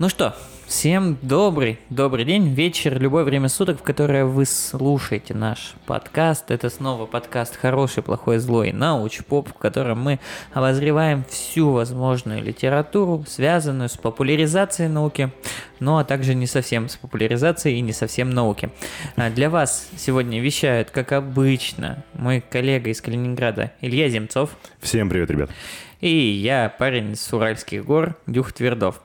Ну что, всем добрый, добрый день, вечер, любое время суток, в которое вы слушаете наш подкаст. Это снова подкаст «Хороший, плохой, злой» науч-поп, в котором мы обозреваем всю возможную литературу, связанную с популяризацией науки, ну а также не совсем с популяризацией и не совсем науки. А Для вас сегодня вещают, как обычно, мой коллега из Калининграда Илья Земцов. Всем привет, ребят. И я, парень с Уральских гор, Дюх Твердов.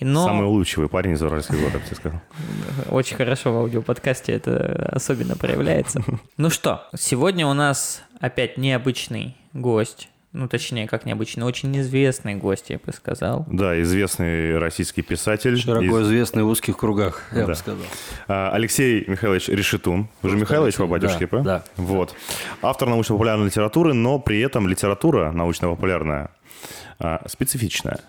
Но Самый улыбчивый парень из Уральских гор, я бы тебе сказал. очень хорошо в аудиоподкасте это особенно проявляется. Ну что, сегодня у нас опять необычный гость. Ну, точнее, как необычный, очень известный гость, я бы сказал. Да, известный российский писатель. Широко Из- известный в узких кругах, я Да. бы сказал. А, Алексей Михайлович Решетун. Вы же Михайлович по батюшке, да, па? да. Вот. Автор научно-популярной литературы, но при этом литература научно-популярная а, специфичная.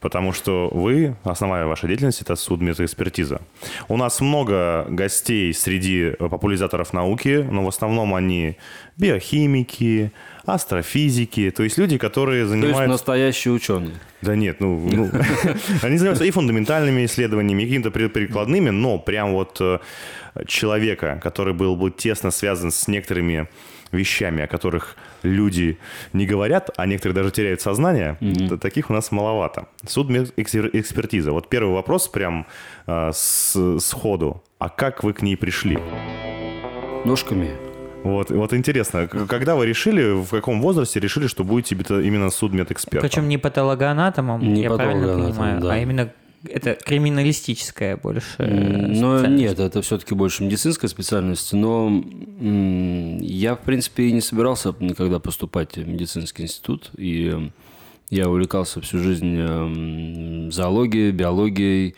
Потому что вы, основная ваша деятельность, это судмедэкспертиза. У нас много гостей среди популяризаторов науки, но в основном они биохимики, астрофизики, то есть люди, которые То есть занимаются... настоящий ученый. Да нет, ну, ну, они занимаются и фундаментальными исследованиями, и какими-то при- прикладными, но прям вот э, человека, который был бы тесно связан с некоторыми вещами, о которых люди не говорят, а некоторые даже теряют сознание, т- таких у нас маловато. Судмедэкспертиза. Вот первый вопрос прям э, с, сходу. А как вы к ней пришли? Ножками. Вот, вот интересно, когда вы решили, в каком возрасте решили, что будете именно судмедэкспертом? Причем не патологоанатомом, Не я правильно понимаю, да. а именно это криминалистическая больше М, Но нет, это все-таки больше медицинская специальность. Но м, я, в принципе, и не собирался никогда поступать в медицинский институт. И я увлекался всю жизнь м, зоологией, биологией,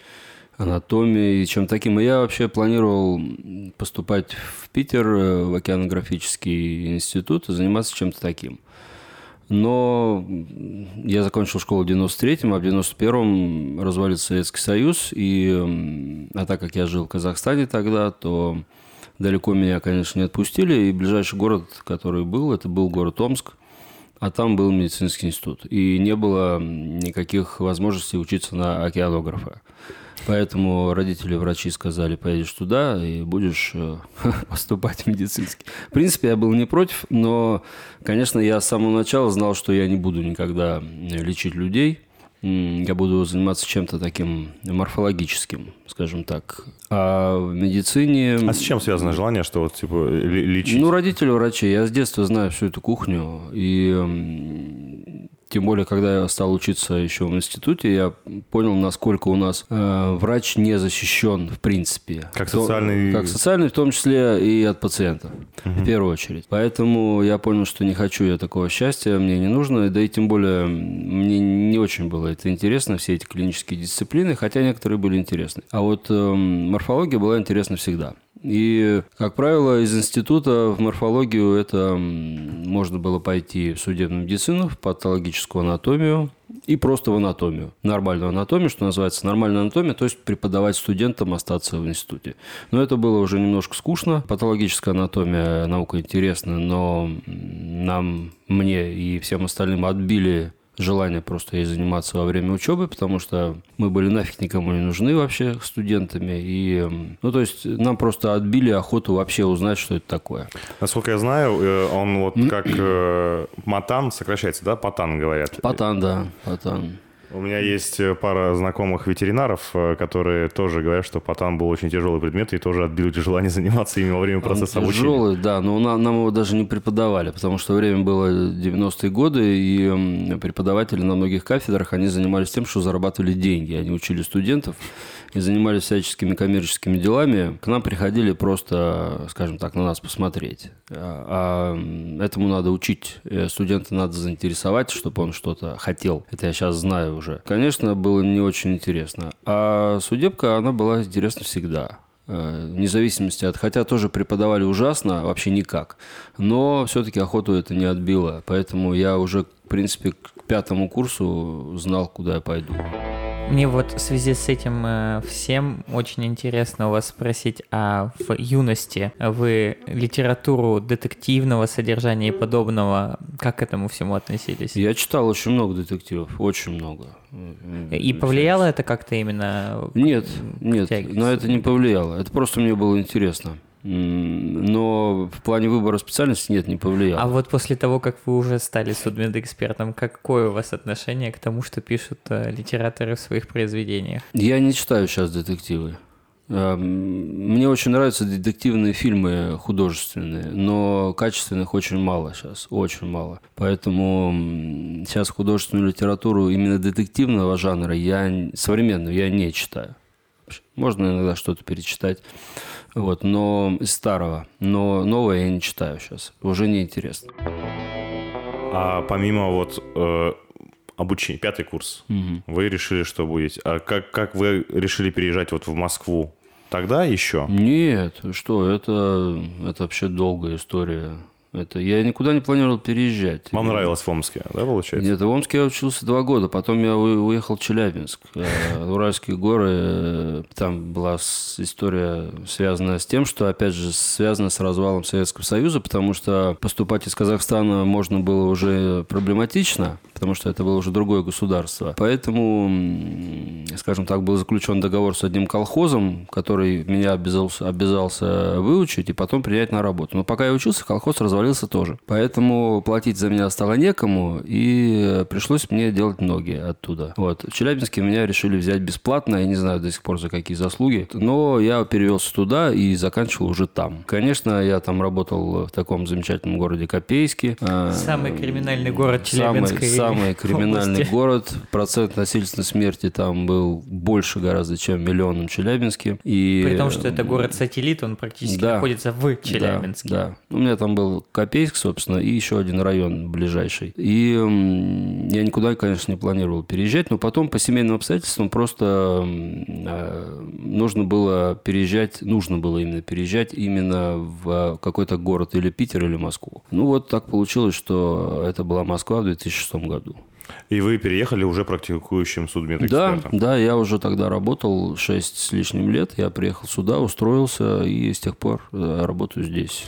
анатомией и чем таким. Я вообще планировал поступать в Питер, э, в океанографический институт и заниматься чем-то таким. Но я закончил школу в 93-м, а в 91-м развалился Советский Союз. И, а так как я жил в Казахстане тогда, то далеко меня, конечно, не отпустили. И ближайший город, который был, это был город Омск. А там был медицинский институт. И не было никаких возможностей учиться на океанографа. Поэтому родители врачи сказали, поедешь туда и будешь э, поступать в медицинский. В принципе, я был не против, но, конечно, я с самого начала знал, что я не буду никогда лечить людей. Я буду заниматься чем-то таким морфологическим, скажем так. А в медицине... А с чем связано желание, что вот типа лечить? Ну, родители врачи. Я с детства знаю всю эту кухню. И тем более, когда я стал учиться еще в институте, я понял, насколько у нас э, врач не защищен в принципе. Как То- социальный- Как социальный, в том числе и от пациентов, в первую очередь. Поэтому я понял, что не хочу я такого счастья, мне не нужно. Да и тем более мне не очень было это интересно, все эти клинические дисциплины, хотя некоторые были интересны. А вот эм, морфология была интересна всегда. И, как правило, из института в морфологию это можно было пойти в судебную медицину, в патологическую анатомию и просто в анатомию. Нормальную анатомию, что называется нормальная анатомия, то есть преподавать студентам остаться в институте. Но это было уже немножко скучно. Патологическая анатомия наука интересна, но нам, мне и всем остальным отбили желание просто ей заниматься во время учебы, потому что мы были нафиг никому не нужны вообще студентами. И, ну, то есть нам просто отбили охоту вообще узнать, что это такое. Насколько я знаю, э, он вот как э, матан сокращается, да? Патан говорят. Патан, да, патан. У меня есть э, пара знакомых ветеринаров, э, которые тоже говорят, что патан был очень тяжелый предмет и тоже отбили желание заниматься им во время процесса Он обучения. Тяжелый, да, но на- нам его даже не преподавали, потому что время было 90-е годы, и преподаватели на многих кафедрах, они занимались тем, что зарабатывали деньги. Они учили студентов и занимались всяческими коммерческими делами. К нам приходили просто, скажем так, на нас посмотреть. А, а, этому надо учить. Э, Студента надо заинтересовать, чтобы он что-то хотел. Это я сейчас знаю уже. Конечно, было не очень интересно. А судебка, она была интересна всегда. Э, вне зависимости от... Хотя тоже преподавали ужасно, вообще никак. Но все-таки охоту это не отбило. Поэтому я уже, в принципе, к пятому курсу знал, куда я пойду. Мне вот в связи с этим э, всем очень интересно у вас спросить, а в юности вы литературу детективного содержания и подобного, как к этому всему относились? Я читал очень много детективов, очень много. И повлияло это как-то именно? Нет, нет, на это не повлияло. Это просто мне было интересно. Но в плане выбора специальности нет, не повлияло. А вот после того, как вы уже стали судмедэкспертом, какое у вас отношение к тому, что пишут э, литераторы в своих произведениях? Я не читаю сейчас детективы. Эм, Мне очень нравятся детективные фильмы художественные, но качественных очень мало сейчас, очень мало. Поэтому сейчас художественную литературу именно детективного жанра я современную я не читаю. Можно иногда что-то перечитать, вот, но старого. Но новое я не читаю сейчас, уже неинтересно. А помимо вот э, обучения, пятый курс, вы решили, что будете. А как, как вы решили переезжать вот в Москву? Тогда еще? Нет, что, это, это вообще долгая история. Это, я никуда не планировал переезжать. Вам нравилось в Омске, да, получается? Нет, в Омске я учился два года, потом я уехал в Челябинск. Э, Уральские горы, там была история, связанная с тем, что, опять же, связана с развалом Советского Союза, потому что поступать из Казахстана можно было уже проблематично, потому что это было уже другое государство. Поэтому, скажем так, был заключен договор с одним колхозом, который меня обязался, обязался выучить и потом принять на работу. Но пока я учился, колхоз развалился тоже. Поэтому платить за меня стало некому, и пришлось мне делать ноги оттуда. Вот. В Челябинске меня решили взять бесплатно, я не знаю до сих пор за какие заслуги, но я перевелся туда и заканчивал уже там. Конечно, я там работал в таком замечательном городе Копейске. А, Самый криминальный город Самый, Челябинской самый криминальный области. город. Процент насильственной смерти там был больше гораздо, чем в миллионном Челябинске. И, При том, что это город-сателлит, он практически Да. находится в Челябинске. Да, да. У меня там был Копейск, собственно, и еще один район ближайший. И я никуда, конечно, не планировал переезжать, но потом по семейным обстоятельствам просто э, нужно было переезжать, нужно было именно переезжать именно в какой-то город или Питер, или Москву. Ну вот так получилось, что это была Москва в 2006 году. И вы переехали уже практикующим Да, судмедэкспертом. да, я уже тогда работал 6 с лишним лет. Я приехал сюда, устроился и с тех пор э, работаю здесь.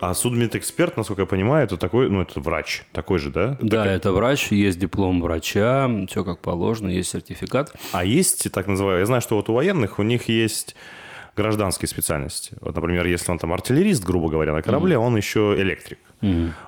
А судмедэксперт, насколько я понимаю, это такой, ну, это врач. Такой же, да? Да, Такая- это врач, есть диплом врача, все как положено, есть сертификат. А есть так называемые, я знаю, что вот у военных у них есть гражданские специальности. Вот, например, если он там артиллерист, грубо говоря, на корабле, он еще электрик.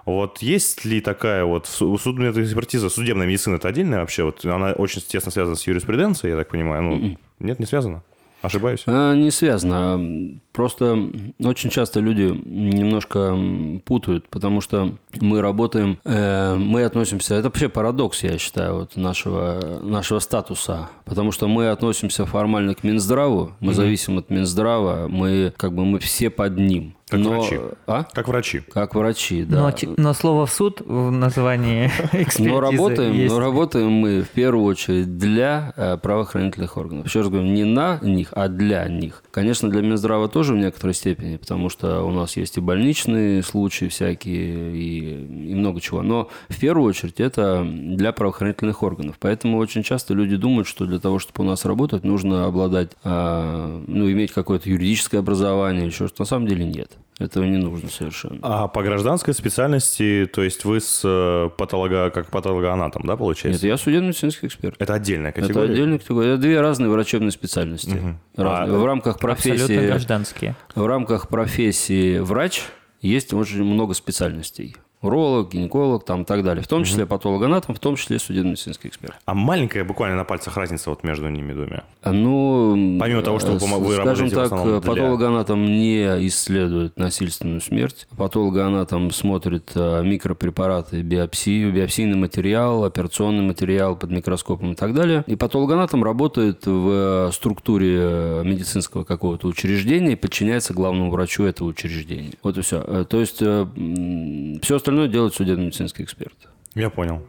Вот есть ли такая вот су- судебная экспертиза, судебная медицина, это отдельная вообще? Вот она очень тесно связана с юриспруденцией, я так понимаю. Ну, нет, не связано? Ошибаюсь? А, Не связано. Просто очень часто люди немножко путают, потому что мы работаем, э, мы относимся, это вообще парадокс, я считаю, вот нашего, нашего статуса, потому что мы относимся формально к Минздраву, мы зависим от Минздрава, мы как бы мы все под ним. Как Но- врачи. А? Как врачи. Как врачи, да. Но, но слово в суд в названии экспертизы Но работаем, есть. но работаем мы в первую очередь для э, правоохранительных органов. Еще раз говорю, не на них, а для них. Конечно, для Минздрава тоже в некоторой степени, потому что у нас есть и больничные случаи всякие, и, и много чего. Но в первую очередь это для правоохранительных органов. Поэтому очень часто люди думают, что для того, чтобы у нас работать, нужно обладать, а, ну, иметь какое-то юридическое образование или что-то. На самом деле нет. Этого не нужно совершенно. А по гражданской специальности, то есть вы с э, патолога, как патологоанатом, да, Нет, получается? я судебно-медицинский эксперт. Это отдельная Это категория? отдельная категория. Это две разные врачебные специальности. Разные. А, в рамках Абсолютно профессии, гражданские. в рамках профессии врач есть очень много специальностей. Уролог, гинеколог, там и так далее. В том числе патологоанатом, в том числе судебно-медицинский эксперт. А маленькая буквально на пальцах разница вот между ними двумя. А, Ну, Помимо того, что вы вы скажем так, для- патологоанатом не исследует насильственную смерть. Патологоанатом смотрит э, микропрепараты, биопсию, биопсийный материал, операционный материал под микроскопом и так далее. И патологоанатом работает в э, структуре э, медицинского какого-то учреждения и подчиняется главному врачу этого учреждения. Вот и все. То есть все остальное делает судебно-медицинский эксперт. Я понял.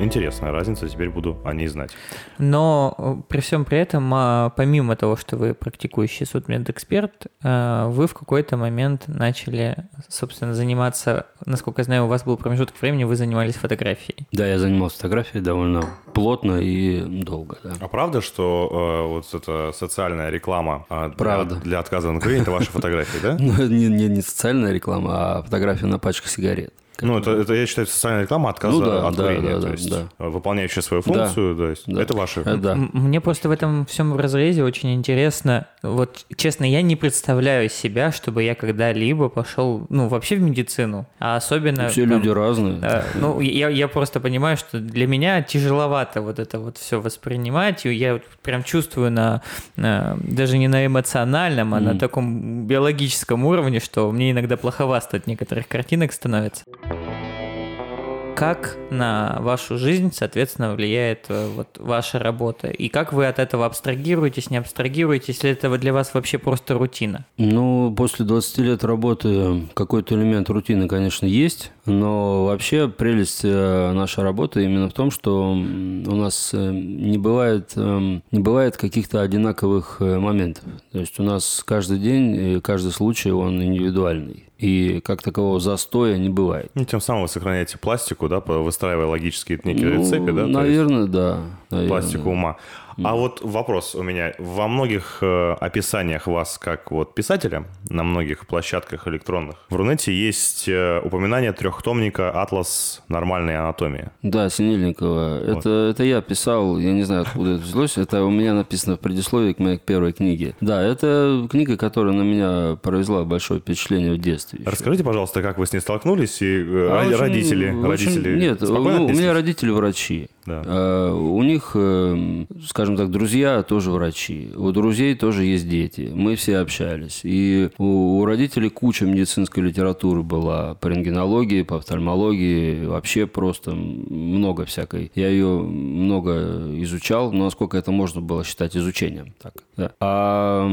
Интересная разница, теперь буду о ней знать. Но э, при всем при этом, а, помимо того, что вы практикующий судмедэксперт, э, вы в какой-то момент начали, собственно, заниматься, насколько я знаю, у вас был промежуток времени, вы занимались фотографией. Да, я занимался фотографией довольно плотно и долго, да. А правда, что э, вот эта социальная реклама э, для- Правда. Для, отказа на курение, это ваши фотографии, да? Ну, не, не, не социальная реклама, а фотография на пачках сигарет. Ну, это, это, я считаю, социальная реклама отказа Ну да, от да, курения. да, то да, есть, да. э, выполняющая свою функцию, то есть, Да. это ваши. Э, Да. Мне просто в этом всем разрезе очень интересно. Вот, честно, я не представляю себя, чтобы я когда-либо пошел, ну, вообще в медицину. А особенно... Все там, люди разные. э, ну, я, я просто понимаю, что для меня тяжеловато вот это вот все воспринимать. И я прям чувствую на, на- даже не на эмоциональном, а на Мгм. таком биологическом уровне, что мне иногда плоховато от некоторых картинок становится. Как на вашу жизнь, соответственно, влияет э, вот ваша работа? И как вы от этого абстрагируетесь, не абстрагируетесь, если это для вас вообще просто рутина? Ну, после 20 лет работы какой-то элемент рутины, конечно, есть, но вообще прелесть э, нашей работы именно в том, что у нас э, не бывает, эм, не бывает каких-то одинаковых э, моментов. То есть у нас каждый день, каждый случай, он индивидуальный. И как такового застоя не бывает. Ну, тем самым вы сохраняете пластику, да, выстраивая логические некие Ну, рецепты, да? то есть Наверное, да. Наверное. пластику ума. А вот вопрос у меня. Во многих э, описаниях вас как вот писателя, на многих площадках электронных, в Рунете есть э, упоминание трехтомника «Атлас нормальной анатомии». Да, Синельникова. Это, это я писал, я не знаю, откуда это взялось. Это у меня написано в предисловии к моей первой книге. Да, это книга, которая на меня произвела большое впечатление в детстве. еще. Расскажите, пожалуйста, как вы с ней столкнулись и э, А ро- очень- родители, очень- родители Нет, ну, у меня родители врачи. Да. А, У них, э, скажем так, друзья тоже врачи. У друзей тоже есть дети. Мы все общались. И у у родителей куча медицинской литературы была по рентгенологии, по офтальмологии. Вообще просто много всякой. Я ее много изучал, но насколько это можно было считать изучением. Так, да. А,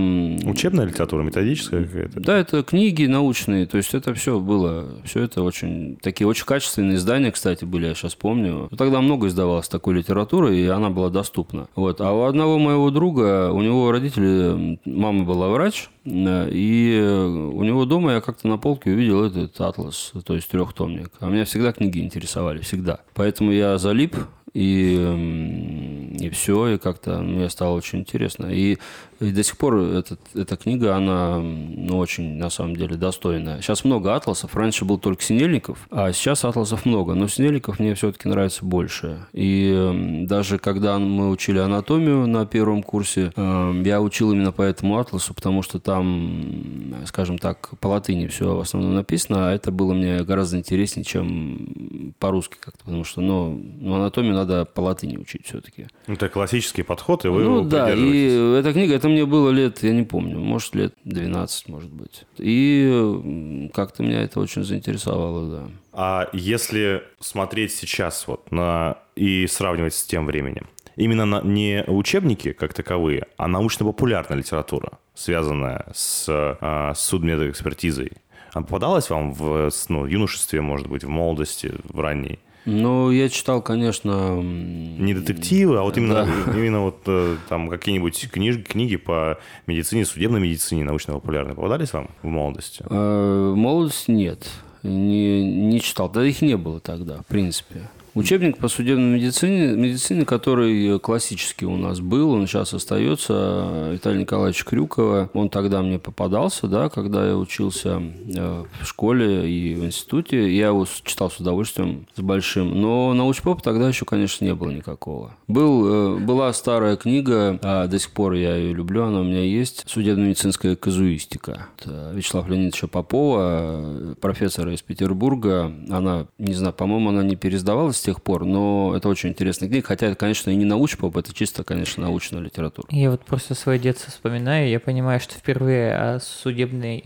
Учебная литература, методическая какая-то? да, это книги научные, то есть это все было, все это очень, такие очень качественные издания, кстати, были, я сейчас помню. Тогда много издавалось такой литературы, и она была доступна. Вот. А у одного моего друга, у него родители, мама была врач, э, и у него дома я как-то на полке увидел этот атлас, то есть трехтомник. А меня всегда книги интересовали, всегда. Поэтому я залип, и, и все, и как-то мне стало очень интересно. И, и до сих пор этот, эта книга, она ну, очень, на самом деле, достойная. Сейчас много атласов. Раньше был только Синельников, а сейчас атласов много. Но Синельников мне все-таки нравится больше. И м, даже когда мы учили анатомию на первом курсе, э, я учил именно по этому атласу, потому что там, скажем так, по латыни все в основном написано, а это было мне гораздо интереснее, чем по-русски как-то, потому что, ну, ну, анатомию надо по латыни учить все-таки. Ну, Это классический подход, и вы ну его да, и эта книга, это мне было лет, я не помню, может лет 12, может быть. И как-то меня это очень заинтересовало, да. А если смотреть сейчас вот на и сравнивать с тем временем, именно на, не учебники как таковые, а научно-популярная литература, связанная с, а, с судмедэкспертизой, она попадалась вам в ну, юношестве, может быть, в молодости, в ранней? Ну, я читал, конечно... Не детективы, а вот именно, Да. именно вот э, там какие-нибудь книж, книги по медицине, судебной медицине, научно-популярной попадались вам в молодости? э, молодость нет, не, не читал. Да их не было тогда, в принципе. Учебник по судебной медицине, медицине, который классический у нас был, он сейчас остается, Виталия Николаевича Крюкова. Он тогда мне попадался, да, когда я учился э, в школе и в институте. Я его читал с удовольствием, с большим. Но научпоп тогда еще, конечно, не было никакого. Был, э, была старая книга, а до сих пор я ее люблю, она у меня есть, «Судебно-медицинская казуистика». Это Вячеслава Леонидовича Попова, профессора из Петербурга. Она, не знаю, по-моему, она не переиздавалась с тех пор, но это очень интересная книга. Хотя это, конечно, и не научпоп, это чисто, конечно, научная литература. Я вот просто свое детство вспоминаю, я понимаю, что впервые о судебной,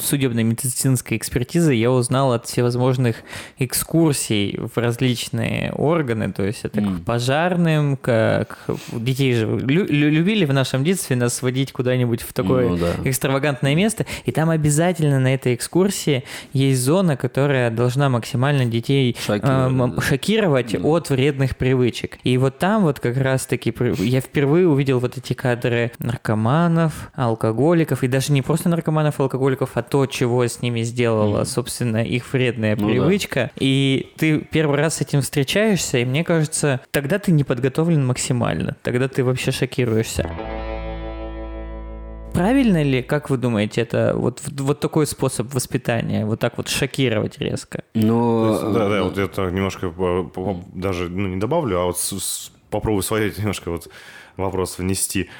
судебной медицинской экспертизе я узнал от всевозможных экскурсий в различные органы, то есть это М. к пожарным, как детей же лю- лю- любили в нашем детстве нас сводить куда-нибудь в такое Ну да. экстравагантное место, и там обязательно на этой экскурсии есть зона, которая должна максимально детей Шокировать, э, м- шокировать от вредных привычек. И вот там вот как раз-таки я впервые увидел вот эти кадры наркоманов, алкоголиков, и даже не просто наркоманов, алкоголиков, а то, чего с ними сделала, mm. собственно, их вредная ну, привычка. Да. И ты первый раз с этим встречаешься, и мне кажется, тогда ты не подготовлен максимально, тогда ты вообще шокируешься правильно ли, как вы думаете, это вот, вот такой способ воспитания, вот так вот шокировать резко? Ну, есть, да, да, вот это немножко даже ну, не добавлю, а вот с, с, попробую свои немножко вот вопрос внести.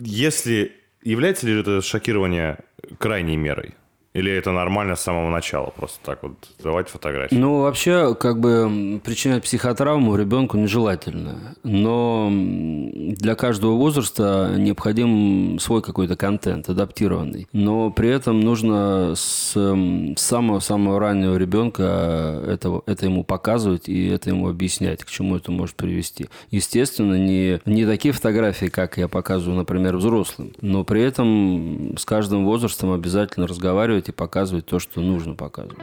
Если является ли это шокирование крайней мерой? Или это нормально с самого начала, просто так вот давать фотографии? Ну, вообще, как бы причинять психотравму ребенку нежелательно. Но для каждого возраста необходим свой какой-то контент, адаптированный. Но при этом нужно с самого-самого раннего ребенка это, это ему показывать и это ему объяснять, к чему это может привести. Естественно, не, не такие фотографии, как я показываю, например, взрослым, но при этом с каждым возрастом обязательно разговаривать и показывать то, что нужно показывать.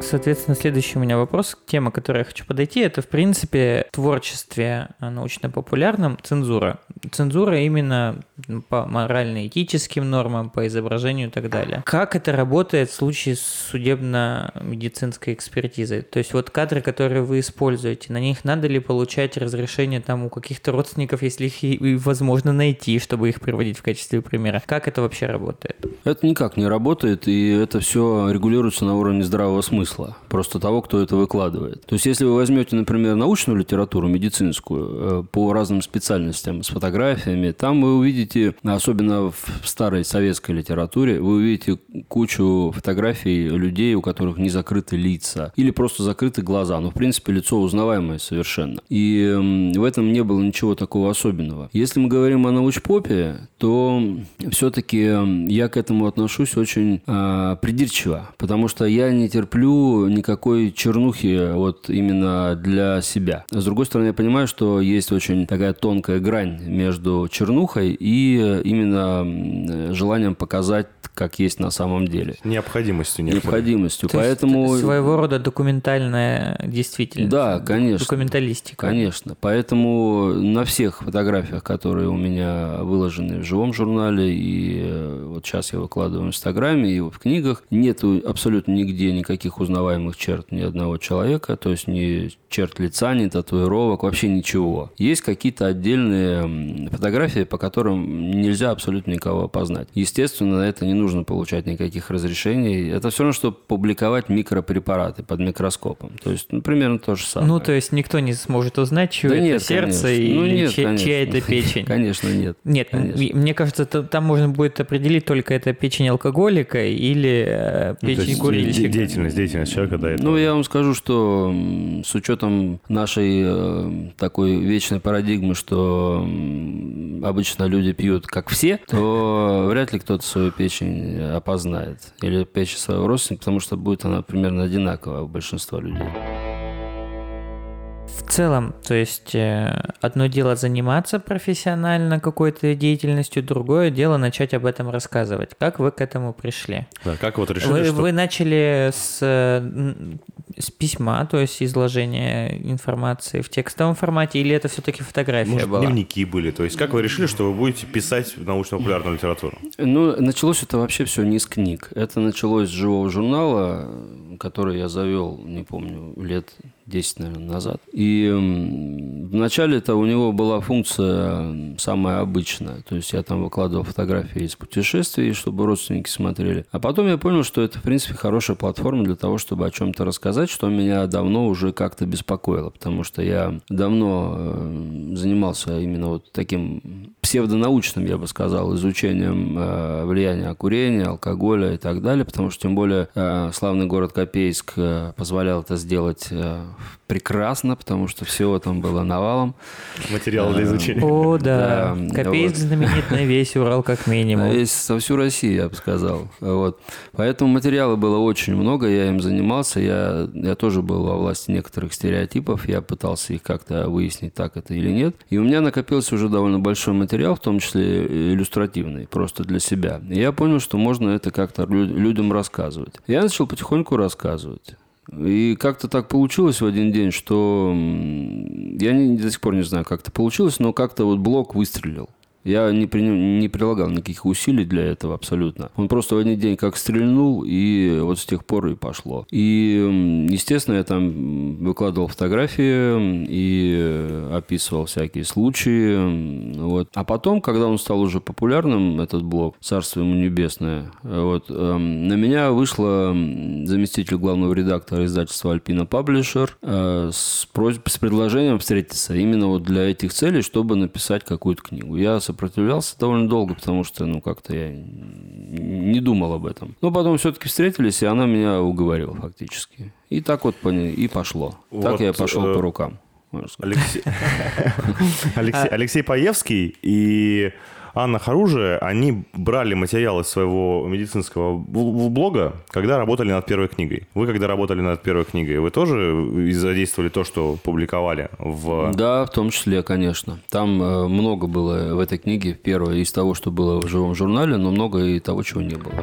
Соответственно, следующий у меня вопрос, тема, к которой я хочу подойти, это, в принципе, творчестве научно-популярном цензура. Цензура именно по морально-этическим нормам, по изображению и так далее. Как это работает в случае с судебно-медицинской экспертизой? То есть вот кадры, которые вы используете, на них надо ли получать разрешение там у каких-то родственников, если их и возможно найти, чтобы их приводить в качестве примера? Как это вообще работает? Это никак не работает, и это все регулируется на уровне здравого смысла, просто того, кто это выкладывает. То есть если вы возьмете, например, научную литературу, медицинскую, э, по разным специальностям, с фотографиями, там вы увидите, особенно в старой советской литературе, вы увидите кучу фотографий людей, у которых не закрыты лица или просто закрыты глаза. Но, ну, в принципе, лицо узнаваемое совершенно. И в этом не было ничего такого особенного. Если мы говорим о научпопе, то все-таки я к этому отношусь очень э, придирчиво, потому что я не терплю никакой чернухи вот именно для себя. С другой стороны, я понимаю, что есть очень такая тонкая грань между чернухой и именно желанием показать, как есть на самом деле. Необходимостью. Необходимостью. То Поэтому... своего рода документальная действительность. Да, конечно. Документалистика. Конечно. Поэтому на всех фотографиях, которые у меня выложены в живом журнале, и э, вот сейчас я выкладываю в Инстаграме, и в книгах, нету абсолютно нигде никаких узнаваемых черт ни одного человека, то есть ни черт лица, ни татуировок, вообще ничего. Есть какие-то отдельные фотографии, по которым нельзя абсолютно никого опознать. Естественно, на это не нужно получать никаких разрешений. Это все равно, что публиковать микропрепараты под микроскопом. То есть, ну, примерно то же самое. Ну, то есть никто не сможет узнать, чье да это нет, сердце конечно. и ну, нет, чья, чья это печень. Конечно, нет. Нет, конечно. мне кажется, там можно будет определить только это печень алкоголика или э, ну, печень ну, курильщика. Деятельность, деятельность человека, да. Ну, я вам скажу, что с учетом нашей э, такой вечной парадигмы, что обычно люди пьют как все, то вряд ли кто-то свою печень опознает. Или печень своего родственника, потому что будет она примерно одинаковая у большинства людей в целом, то есть э, одно дело заниматься профессионально какой-то деятельностью, другое дело начать об этом рассказывать. Как вы к этому пришли? Да, как вот решили, вы, что... вы начали с, с письма, то есть изложения информации в текстовом формате, или это все-таки фотография Может, была? дневники были, то есть как вы решили, что вы будете писать научно-популярную литературу? Ну, началось это вообще все не с книг. Это началось с живого журнала, который я завел, не помню, лет 10, наверное, назад. И вначале это у него была функция самая обычная. То есть я там выкладывал фотографии из путешествий, чтобы родственники смотрели. А потом я понял, что это, в принципе, хорошая платформа для того, чтобы о чем-то рассказать, что меня давно уже как-то беспокоило. Потому что я давно э, занимался именно вот таким псевдонаучным, я бы сказал, изучением э, влияния курения, алкоголя и так далее. Потому что, тем более, э, славный город Копейск позволял это сделать прекрасно, потому что всего там было навалом. Материал для изучения. О, да. да Копейск вот. знаменит на весь Урал как минимум. Весь, со всю Россию, я бы сказал. Вот. Поэтому материала было очень много, я им занимался. Я, я тоже был во власти некоторых стереотипов. Я пытался их как-то выяснить, так это или нет. И у меня накопился уже довольно большой материал, в том числе иллюстративный, просто для себя. И я понял, что можно это как-то людям рассказывать. Я начал потихоньку рассказывать. И как-то так получилось в один день, что я не, до сих пор не знаю, как это получилось, но как-то вот блок выстрелил. Я не, при, не прилагал никаких усилий для этого абсолютно. Он просто в один день как стрельнул, и вот с тех пор и пошло. И, естественно, я там выкладывал фотографии и описывал всякие случаи. Вот. А потом, когда он стал уже популярным, этот блог «Царство ему небесное», вот, эм, на меня вышла заместитель главного редактора издательства «Альпина Паблишер» э, с, просьбой, с предложением встретиться именно вот для этих целей, чтобы написать какую-то книгу. Я сопротивлялся довольно долго, потому что, ну, как-то я не думал об этом. Но потом все-таки встретились, и она меня уговорила фактически. И так вот и пошло. Вот, так я пошел э, по рукам. Алексей, Алексей, Алексей Паевский и Анна Харужия, они брали материалы своего медицинского блога, когда работали над первой книгой. Вы, когда работали над первой книгой, вы тоже задействовали то, что публиковали в... Да, в том числе, конечно. Там э, много было в этой книге, первое, из того, что было в живом журнале, но много и того, чего не было.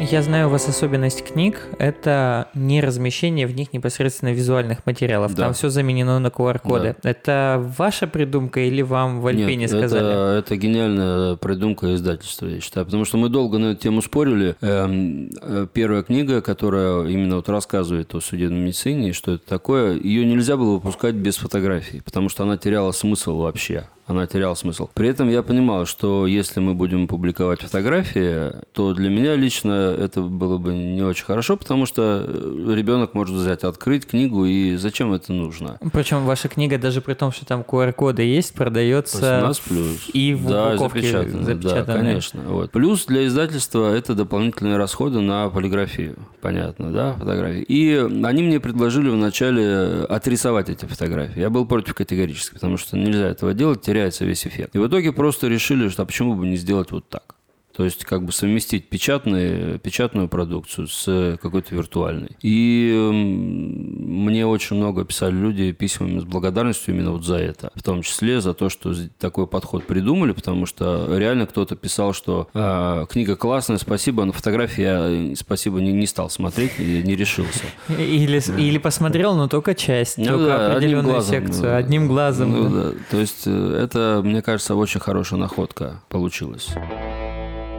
Я знаю у вас особенность книг – это не размещение в них непосредственно визуальных материалов. Да. Там все заменено на QR-коды. Да. Это ваша придумка или вам в Альпине Нет, сказали? Это, это гениальная придумка издательства, я считаю. Потому что мы долго на эту тему спорили. Эм, э, первая книга, которая именно вот рассказывает о судебной медицине, что это такое, ее нельзя было выпускать без фотографий, потому что она теряла смысл вообще она теряла смысл. При этом я понимал, что если мы будем публиковать фотографии, то для меня лично это было бы не очень хорошо, потому что э, ребенок может взять, открыть книгу, и зачем это нужно? Причем ваша книга, даже при том, что там QR-коды есть, продается 18 плюс. и в да, упаковке запечатано. Да, конечно. Вот. Плюс для издательства это дополнительные расходы на полиграфию. Понятно, да, фотографии. И они мне предложили вначале отрисовать эти фотографии. Я был против категорически, потому что нельзя этого делать, теряется весь эффект. И в итоге просто решили, что а почему бы не сделать вот так. То есть как бы совместить печатные, печатную продукцию с какой-то виртуальной. И мне очень много писали люди письмами с благодарностью именно вот за это. В том числе за то, что такой подход придумали, потому что реально кто-то писал, что э, книга классная, спасибо, но фотографии я спасибо не, не стал смотреть и не решился. Или, или посмотрел, но только часть, ну, только да, определенную глазом, секцию, одним глазом. Ну, да. То есть э, это, мне кажется, очень хорошая находка получилась.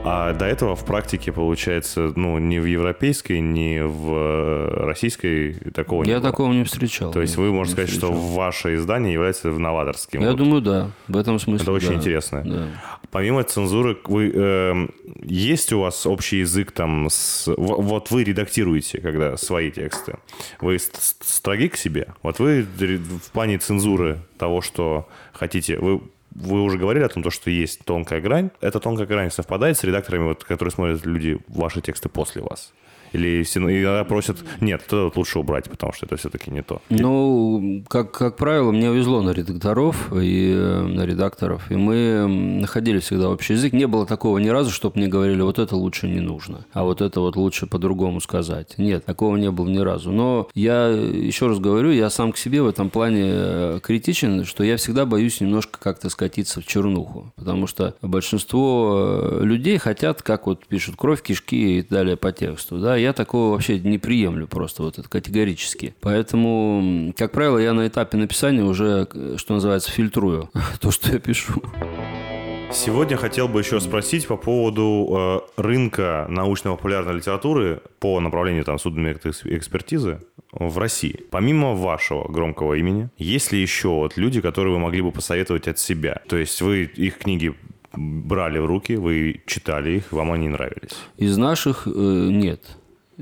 А до этого в практике, получается, ну, ни в европейской, ни в э, российской такого Я не было. такого не встречал. То есть вы можете сказать, встречал. что ваше издание является новаторским. Я вот. думаю, да. В этом смысле, Это очень да. интересно. Да. Помимо цензуры, вы, э, есть у вас общий язык там с... Вот вы редактируете, когда свои тексты. Вы строги к себе? Вот вы в плане цензуры того, что хотите... Вы вы уже говорили о том, что есть тонкая грань. Эта тонкая грань совпадает с редакторами, вот, которые смотрят люди ваши тексты после вас? Или иногда просят, нет, это лучше убрать, потому что это все-таки не то. Ну, как, как правило, мне везло на редакторов и э, на редакторов, и мы находили всегда общий язык. Не было такого ни разу, чтобы мне говорили, вот это лучше не нужно, а вот это вот лучше по-другому сказать. Нет, такого не было ни разу. Но я еще раз говорю, я сам к себе в этом плане э, критичен, что я всегда боюсь немножко как-то скатиться в чернуху, потому что большинство э, людей хотят, как вот пишут, кровь, кишки и далее по тексту, да, я такого вообще не приемлю просто вот это категорически. Поэтому, как правило, я на этапе написания уже, что называется, фильтрую то, что я пишу. Сегодня хотел бы еще спросить по поводу э, рынка научно-популярной литературы по направлению там, судебной экспертизы в России. Помимо вашего громкого имени, есть ли еще вот люди, которые вы могли бы посоветовать от себя? То есть вы их книги брали в руки, вы читали их, вам они нравились? Из наших э, нет.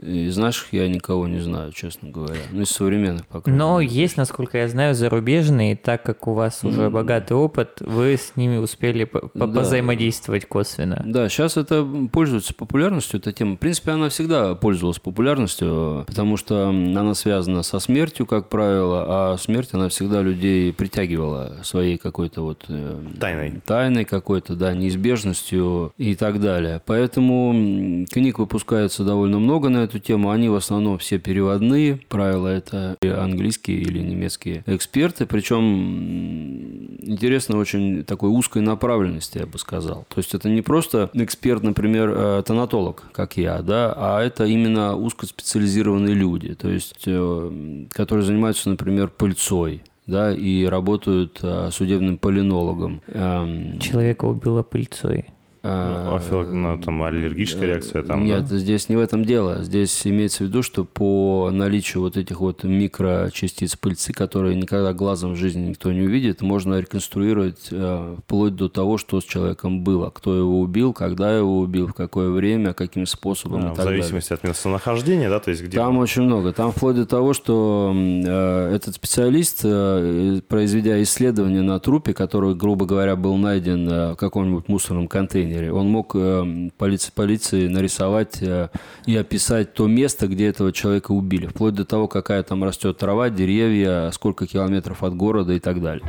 Из наших я никого не знаю, честно говоря. Ну, из современных пока. Но есть, насколько я знаю, зарубежные, так как у вас уже mm. богатый опыт, вы с ними успели по да. позаимодействовать косвенно. Да, сейчас это пользуется популярностью, эта тема. В принципе, она всегда пользовалась популярностью, потому что она связана со смертью, как правило, а смерть, она всегда людей притягивала своей какой-то вот... Э, тайной. Тайной какой-то, да, неизбежностью и так далее. Поэтому книг выпускается довольно много на эту тему, они в основном все переводные. Правила это английские или немецкие эксперты. Причем интересно очень такой узкой направленности, я бы сказал. То есть это не просто эксперт, например, э, тонатолог, как я, да, а это именно узкоспециализированные люди, то есть э, которые занимаются, например, пыльцой, да, и работают э, судебным полинологом. Эм, Человека убила пыльцой. Ну, афил- ну, там аллергическая реакция там. Нет, да? здесь не в этом дело. Здесь имеется в виду, что по наличию вот этих вот микрочастиц пыльцы, которые никогда глазом в жизни никто не увидит, можно реконструировать э, вплоть до того, что с человеком было, кто его убил, когда его убил, в какое время, каким способом А, в так далее. зависимости от местонахождения, да, то есть где... Там очень много. Там вплоть до того, что э, этот специалист, э, произведя исследование на трупе, который, грубо говоря, был найден э, в каком-нибудь мусорном контейнере, он мог э, полиции, полиции нарисовать э, и описать то место, где этого человека убили. Вплоть до того, какая там растет трава, деревья, сколько километров от города и так далее.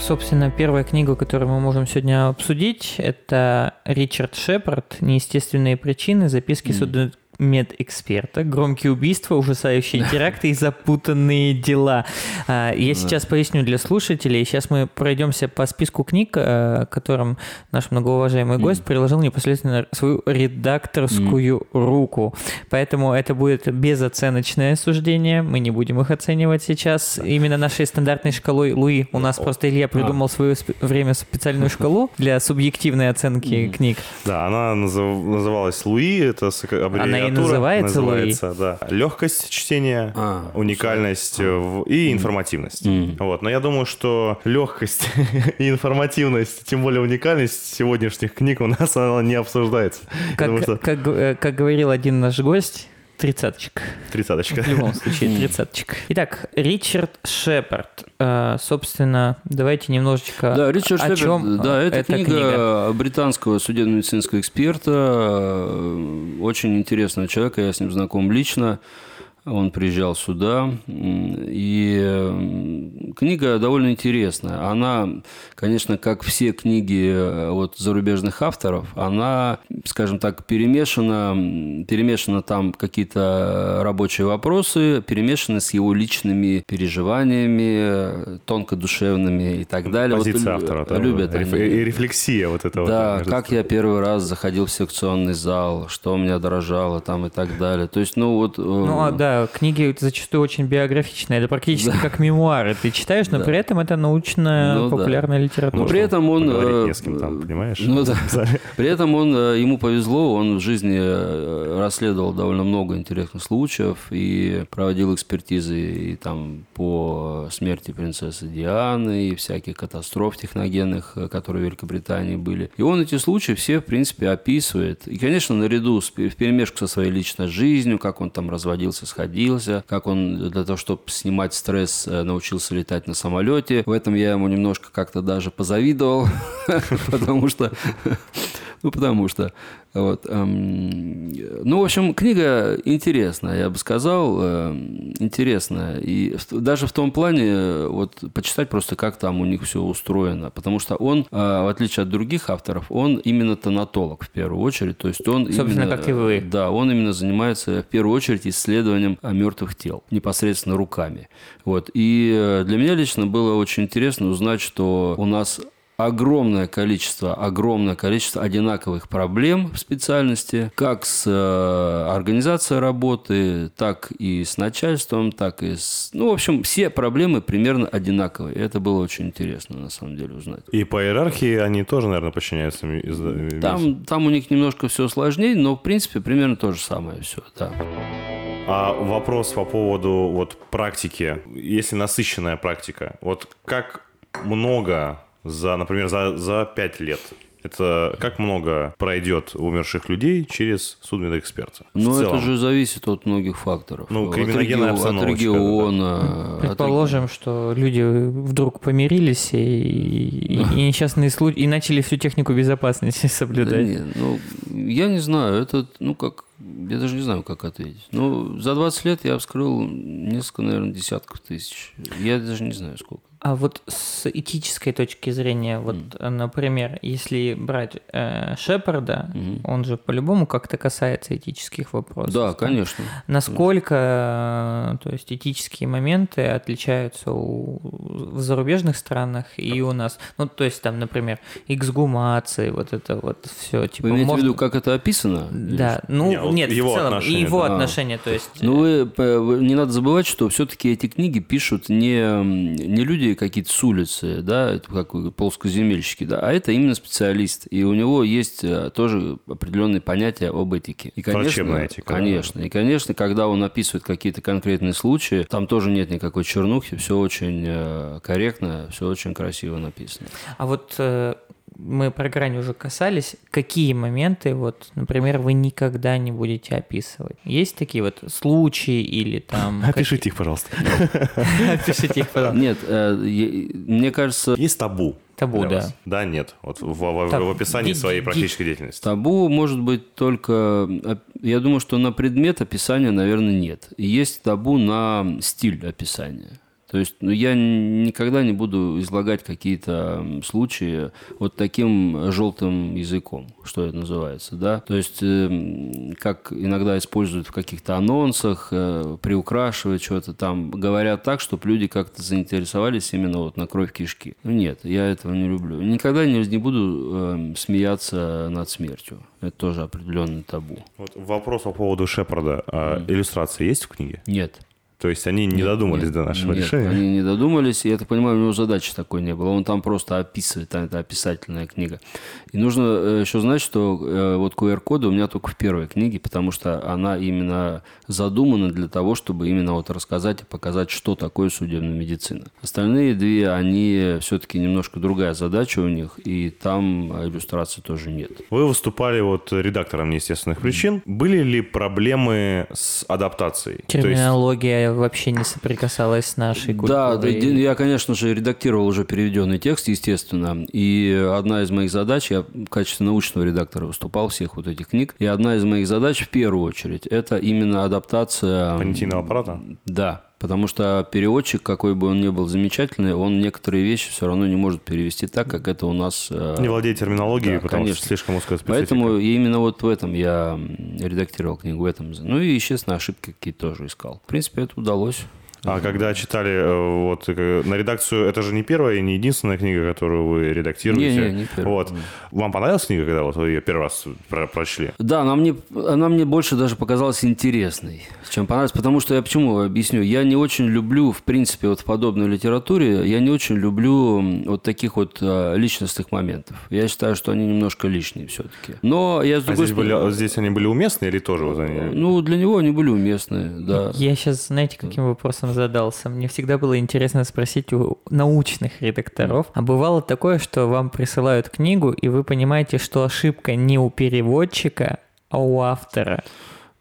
Собственно, первая книга, которую мы можем сегодня обсудить, это Ричард Шепард «Неестественные причины. Записки судмедэксперта. Громкие убийства, ужасающие теракты и запутанные дела». А, Я сейчас поясню для слушателей. Сейчас мы пройдемся по списку книг, э, которым наш многоуважаемый гость приложил непосредственно свою редакторскую руку. Поэтому это будет безоценочное суждение. Мы не будем их оценивать сейчас именно нашей стандартной шкалой Луи. У нас просто Илья придумал в свое время специальную шкалу для субъективной оценки книг. Да, она назыв- называлась Луи, это аббревиатура. называется Луи. называется, да. Легкость чтения, А, уникальность в- и информативность. Мгм. Вот, но я думаю, что легкость и информативность, тем более уникальность сегодняшних книг у нас она не обсуждается. Как, думаю, что как, г- как говорил один наш гость, тридцаточка. тридцаточка. В любом случае, тридцаточка. Итак, Ричард Шепард. Э, Собственно, давайте немножечко Да, Ричард о Шепард, чем да, это эта книга, британского судебно-медицинского эксперта, э, очень интересного человека, я с ним знаком лично. Он приезжал сюда, и э, книга довольно интересная. Она, конечно, как все книги э, от зарубежных авторов, она, скажем так, перемешана, перемешана там какие-то рабочие вопросы, перемешаны с его личными переживаниями, э, тонкодушевными и так далее. Вот Позиция лю- автора. да, любят реф- они. И рефлексия вот этого. Да, как я первый раз заходил в секционный зал, что у меня дрожало там и так далее. То есть, ну вот... э, Ну, а, да, книги зачастую очень биографичные. Это практически как мемуары. Ты читаешь, но Да. при этом это научная Ну, да. популярная литература. Но при этом он... Э, не с кем там, понимаешь? Ну да. При этом он, э, ему повезло, он в жизни э, расследовал довольно много интересных случаев и проводил экспертизы и там по смерти принцессы Дианы и всяких катастроф техногенных, которые в Великобритании были. И он эти случаи все, в принципе, описывает. И, конечно, наряду с, в перемешку со своей личной жизнью, как он там разводился, сходился, как он для того, чтобы снимать стресс, э, научился летать на самолете. В этом я ему немножко как-то даже позавидовал, потому что ну, потому что, вот, эм, ну, в общем, книга интересная, я бы сказал, эм, интересная. И даже в том плане, э, вот, почитать просто, как там у них все устроено. Потому что он, э, в отличие от других авторов, он именно тонатолог в первую очередь. То есть он Собственно, именно, как и вы. э, Да, он именно занимается в первую очередь исследованием мертвых тел, непосредственно руками. Вот. И э, для меня лично было очень интересно узнать, что у нас огромное количество, огромное количество одинаковых проблем в специальности, как с э, организацией работы, так и с начальством, так и с... Ну, в общем, все проблемы примерно одинаковые. Это было очень интересно, на самом деле, узнать. И по иерархии они тоже, наверное, подчиняются. из- Там, там у них немножко все сложнее, но, в принципе, примерно то же самое все, да. А вопрос по поводу вот практики, если насыщенная практика, вот как много за, например, за, за 5 лет, это как много пройдет умерших людей через судмедэксперта? Но это же зависит от многих факторов. Ну, От криминогенная обстановочка, От региона. от Предположим, что люди вдруг помирились и, и- и несчастные случаи и начали всю технику безопасности Да соблюдать. не, ну, я не знаю, это, ну, как, я даже не знаю, как ответить. Ну, за 20 лет я вскрыл несколько, наверное, десятков тысяч. Я даже не знаю, сколько. А вот с этической точки зрения, вот, э, например, если брать э, Шепарда, Мгм. он же по-любому как-то касается этических вопросов. Да, конечно. Насколько, э, то есть, этические моменты отличаются у, в зарубежных странах и у нас? Ну, то есть, там, например, эксгумации, вот это вот все. Типа, Вы имеете можно- в виду, как это описано? Или Да, ну, Не, вот нет, его в целом, и отношения, его да. отношения, то есть... Ну, вы, п- вы- не надо забывать, что все-таки эти книги пишут не, не люди какие-то с улицы, да, это как плоскоземельщики, да, а это именно специалист. И у него есть э, тоже определенные понятия об этике. И, конечно, Врачебная этика, да. Конечно. И, конечно, когда он описывает какие-то конкретные случаи, там тоже нет никакой чернухи, все очень э, корректно, все очень красиво написано. А вот э, мы про грань уже касались. Какие моменты, вот, например, вы никогда не будете описывать? Есть такие вот случаи или там... Опишите их, пожалуйста. Опишите их, пожалуйста. Нет, э, мне кажется, Есть табу. Табу, да. вас? Да, нет. Вот в, в- Так, в описании своей практической деятельности. Табу может быть только... э, Я думаю, что на предмет описания, наверное, нет. Есть табу на стиль описания. То есть ну, я никогда не буду излагать какие-то случаи вот таким желтым языком, что это называется, да. То есть, эм, как иногда используют в каких-то анонсах, э, приукрашивают что-то там, говорят так, чтобы люди как-то заинтересовались именно вот на кровь кишки. Ну нет, я этого не люблю. Никогда не, не буду эм, смеяться над смертью. Это тоже определенный табу. Вот вопрос по поводу Шепарда. А Иллюстрации есть в книге? Нет. То есть они не додумались Нет, до нашего нет, решения? они не додумались, и я так понимаю, у него задачи такой не было. Он там просто описывает, там это описательная книга. И нужно э, еще знать, что э, вот QR-коды у меня только в первой книге, потому что она именно задумана для того, чтобы именно вот рассказать и показать, что такое судебная медицина. Остальные две, они все-таки немножко другая задача у них, и там э, иллюстраций тоже нет. Вы выступали вот редактором неестественных причин. Были ли проблемы с адаптацией? Терминология вообще не соприкасалась с нашей Да, да, культурой. я, конечно же, редактировал уже переведенный текст, естественно. И одна из моих задач, я в качестве научного редактора выступал всех вот этих книг, и одна из моих задач в первую очередь, это именно адаптация... понятийного аппарата? Да, потому что переводчик, какой бы он ни был замечательный, он некоторые вещи все равно не может перевести так, как это у нас... э, Не владеет терминологией, да, потому конечно. что слишком узкая специфика. Поэтому именно вот в этом я редактировал книгу, в этом. Ну и, естественно, ошибки какие-то тоже искал. В принципе, это удалось. А когда читали э, вот э, на редакцию, это же не первая и не единственная книга, которую вы редактируете. Не-не, не первая. Вот. Вам понравилась книга, когда вот вы ее первый раз про- прочли? Да, она мне, она мне больше даже показалась интересной, чем понравилась. Потому что я почему объясню? Я не очень люблю, в принципе, вот в подобной литературе, я не очень люблю вот таких вот а, личностных моментов. Я считаю, что они немножко лишние все-таки. Но я с А другой здесь, стороны- были, здесь они были уместны или тоже вот они... Ну, для него они были уместны, да. Я сейчас, знаете, каким вопросом задался? Мне всегда было интересно спросить у научных редакторов. А бывало такое, что вам присылают книгу, и вы понимаете, что ошибка не у переводчика, а у автора.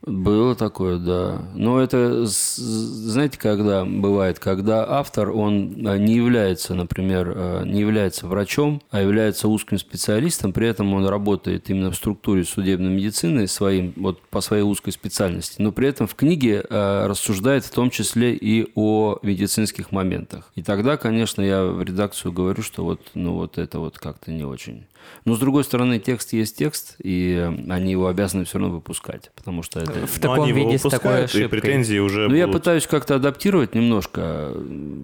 Было такое, да. Но это, знаете, когда бывает, когда автор, он а, не является, например, а, не является врачом, а является узким специалистом, при этом он работает именно в структуре судебной медицины своим, вот по своей узкой специальности, но при этом в книге а, рассуждает в том числе и о медицинских моментах. И тогда, конечно, я в редакцию говорю, что вот, ну, вот это вот как-то не очень. Но, с другой стороны, текст есть текст, и они его обязаны все равно выпускать, потому что это... В Но таком они виде, с такой выпускают, и ошибкой. претензии уже Ну, я пытаюсь как-то адаптировать немножко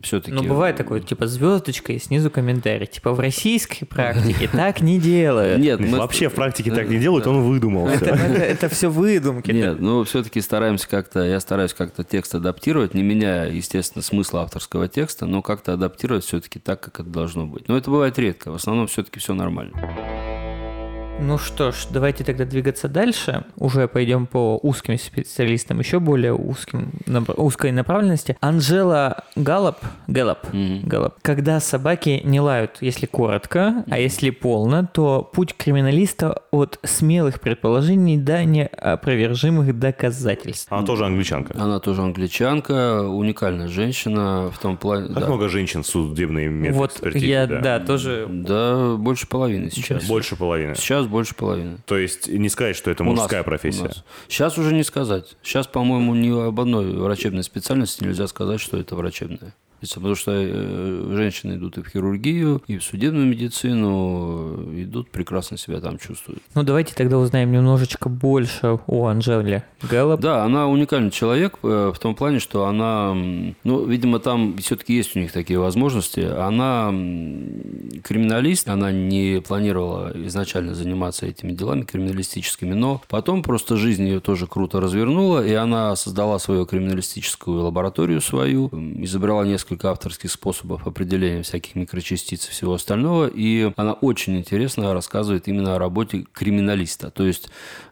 все-таки. Ну, бывает такое, типа, звездочка и снизу комментарий. Типа, в российской практике так не делают. Нет. Вообще в практике так не делают, он выдумал. Это, все выдумки. Нет, ну все-таки стараемся как-то, я стараюсь как-то текст адаптировать, не меняя, естественно, смысла авторского текста, но как-то адаптировать все-таки так, как это должно быть. Но это бывает редко, в основном все-таки все нормально. you Ну что ж, давайте тогда двигаться дальше. Уже пойдем по узким специалистам, еще более узким, узкой направленности. Анжела Галлоп, Галлоп, Мгм. Галлоп. Когда собаки не лают, если коротко, а если полно, то путь криминалиста от смелых предположений до неопровержимых доказательств. Она тоже англичанка. Она тоже англичанка, уникальная женщина в том плане... Как да. много женщин в судебной Вот я, да. да, тоже Да, больше половины сейчас. Больше половины. Сейчас больше половины. То есть не сказать, что это У нас, мужская у профессия. нас. Сейчас уже не сказать. Сейчас, по-моему, ни об одной врачебной специальности нельзя сказать, что это врачебная. Потому что э, женщины идут и в хирургию, и в судебную медицину, идут, прекрасно себя там чувствуют. Ну, давайте тогда узнаем немножечко больше о Анжеле Гэллоп. Да, она уникальный человек э, в том плане, что она, ну, видимо, там все-таки есть у них такие возможности. Она криминалист, она не планировала изначально заниматься этими делами криминалистическими, но потом просто жизнь ее тоже круто развернула, и она создала свою криминалистическую лабораторию свою, изобрела несколько авторских способов определения всяких микрочастиц и всего остального, и она очень интересно рассказывает именно о работе криминалиста. То есть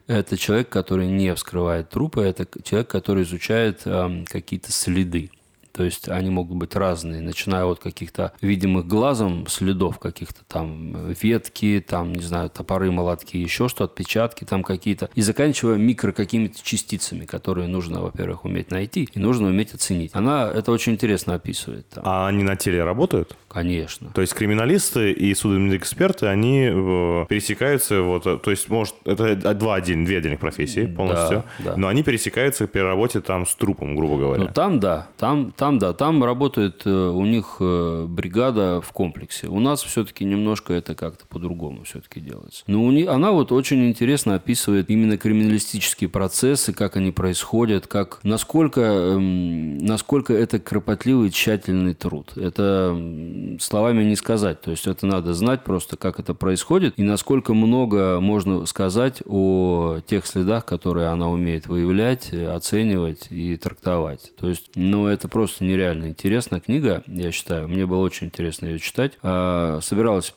это человек, который не вскрывает трупы, это человек, который изучает эм, какие-то следы. То есть они могут быть разные, начиная от каких-то видимых глазом следов, каких-то там ветки, там, не знаю, топоры, молотки, еще что, отпечатки там какие-то, и заканчивая микро какими-то частицами, которые нужно, во-первых, уметь найти и нужно уметь оценить. Она это очень интересно описывает. Там. А они на теле работают? Конечно. То есть криминалисты и судебные эксперты, они э, пересекаются, вот, то есть, может, это два отдельных, две отдельных профессии полностью, да. но они пересекаются при работе там с трупом, грубо говоря. Ну, там да, там, там да, там работает э, у них э, бригада в комплексе. У нас все-таки немножко это как-то по-другому все-таки делается. Но у них, она вот очень интересно описывает именно криминалистические процессы, как они происходят, как, насколько, эм, насколько это кропотливый, тщательный труд. Это словами не сказать. То есть это надо знать просто, как это происходит, и насколько много можно сказать о тех следах, которые она умеет выявлять, э, оценивать и трактовать. То есть, ну, это просто нереально интересная книга, я считаю. Мне было очень интересно ее читать. А, собиралась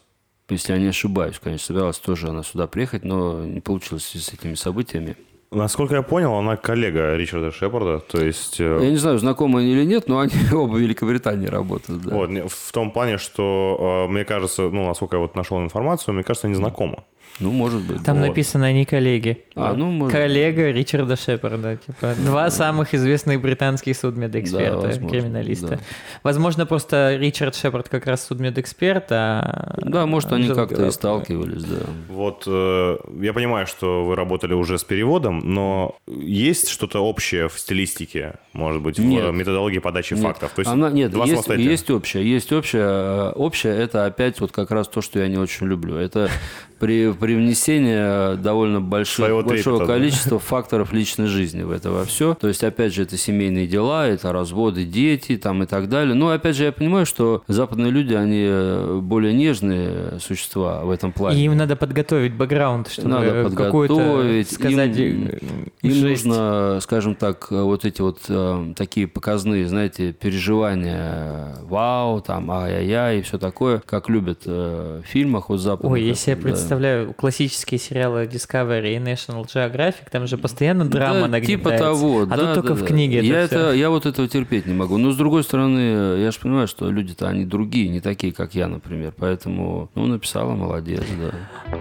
если я не ошибаюсь, конечно, собиралась тоже она сюда приехать, но не получилось с этими событиями. Насколько я понял, она коллега Ричарда Шепарда, то есть... э, Я не знаю, знакомы они или нет, но они оба в Великобритании работают. Да. Вот, в том плане, что, э, мне кажется, ну, насколько я вот нашел информацию, мне кажется, они знакомы. Ну, может быть. Там Вот. написано они коллеги. А, ну, может Коллега Ричарда Шепарда. Типа, два самых известных британских судмедэксперта, Да, возможно, криминалиста. да. Возможно, просто Ричард Шепард как раз судмедэксперт, а... Да, может, они как-то и сталкивались, да. Вот э, я понимаю, что вы работали уже с переводом, но есть что-то общее в стилистике, может быть, в Нет. методологии подачи Нет. фактов? То есть Она, нет, два есть, есть общее, есть общее. Э, Общее – это опять вот как раз то, что я не очень люблю. Это при, привнесение довольно больших, Своего большого трепета, да. количества факторов личной жизни в это во все. То есть, опять же, это семейные дела, это разводы, дети там и так далее. Но, опять же, я понимаю, что западные люди, они э, более нежные существа в этом плане. И им надо подготовить бэкграунд, чтобы Надо какую-то подготовить. сказать Им- э, Им жесть. нужно, скажем так, вот эти вот э, такие показные, знаете, переживания, э, вау, там, ай-яй-яй и все такое, как любят э, в фильмах вот западных. Ой, я себе Да. представляю классические сериалы Discovery и National Geographic, там же постоянно драма Да. Типа того, а да, тут да, только в да. книге я, это, всё. я вот этого терпеть не могу. Но с другой стороны, я же понимаю, что люди-то они другие, не такие, как я, например. Поэтому, ну, написала, молодец, да.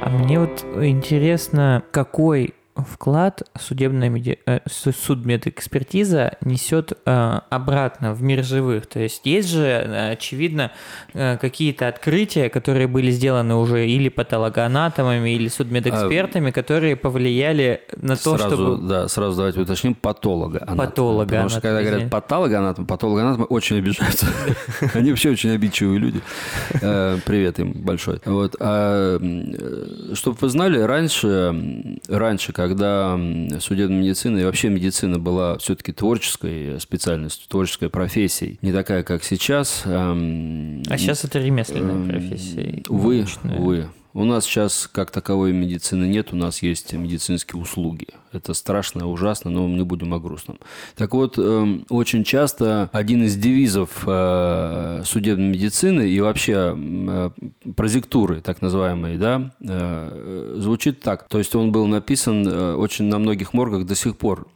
А мне вот интересно, какой вклад судебная меди... э, су- судмедэкспертиза несет э, обратно в мир живых. То есть есть же, э, очевидно, какие-то открытия, которые были сделаны уже или патологоанатомами, или судмедэкспертами, которые повлияли на то, сразу, чтобы... да, сразу давайте уточним, патолога. Патолога Потому что когда говорят патологоанатом, патологоанатомы очень обижаются. Они вообще очень обидчивые люди. Привет им большой. Вот. Чтобы вы знали, раньше, раньше, когда м, судебная медицина и вообще медицина была все-таки творческой специальностью, творческой профессией, не такая, как сейчас. эм, А сейчас это ремесленная Эм, профессия. Увы, научная. увы. У нас сейчас как таковой медицины нет, у нас есть медицинские услуги. Это страшно, ужасно, но мы не будем о грустном. Так вот, эм, очень часто один из девизов э, судебной медицины и вообще э, прозектуры, так называемой, да, э, звучит так. То есть он был написан очень на многих моргах до сих пор.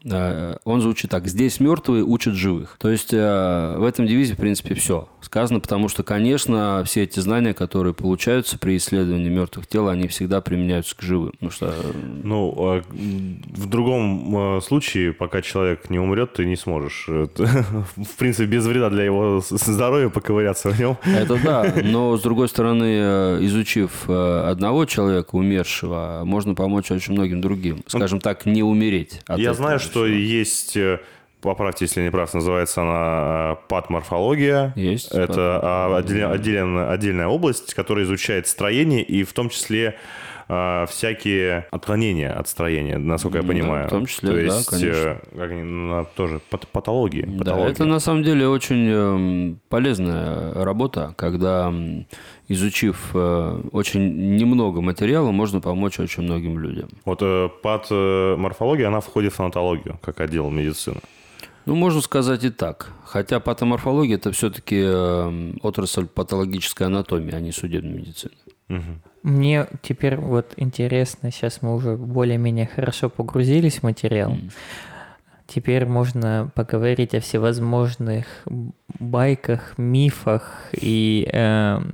Он звучит так. Здесь мертвые учат живых. То есть в этом девизе, в принципе, все сказано, потому что, конечно, все эти знания, которые получаются при исследовании мертвых тел, они всегда применяются к живым. Потому что э, Ну, а, в другом э, случае, пока человек не умрет, ты не сможешь, в принципе, без вреда для его здоровья поковыряться в нем. Это да, но с другой стороны, э, изучив э, одного человека умершего, можно помочь очень многим другим. Скажем так, не умереть. Я знаю, что есть поправьте, если не прав, называется она патоморфология. Есть. Это а, отделен- отделен- отдельная область, которая изучает строение и в том числе а, всякие отклонения от строения, насколько я Да, понимаю. в том числе, То да, есть, конечно. э, как они, на- тоже пат- патологии. Да, патологии. это на самом деле очень эм, полезная работа, когда, изучив э, очень немного материала, можно помочь очень многим людям. Вот э, патоморфология, она входит в фонатологию, как отдел медицины. Ну, можно сказать и так. Хотя патоморфология – это все-таки отрасль патологической анатомии, а не судебной медицины. Мне теперь вот интересно, сейчас мы уже более-менее хорошо погрузились в материал. Теперь можно поговорить о всевозможных байках, мифах и эм,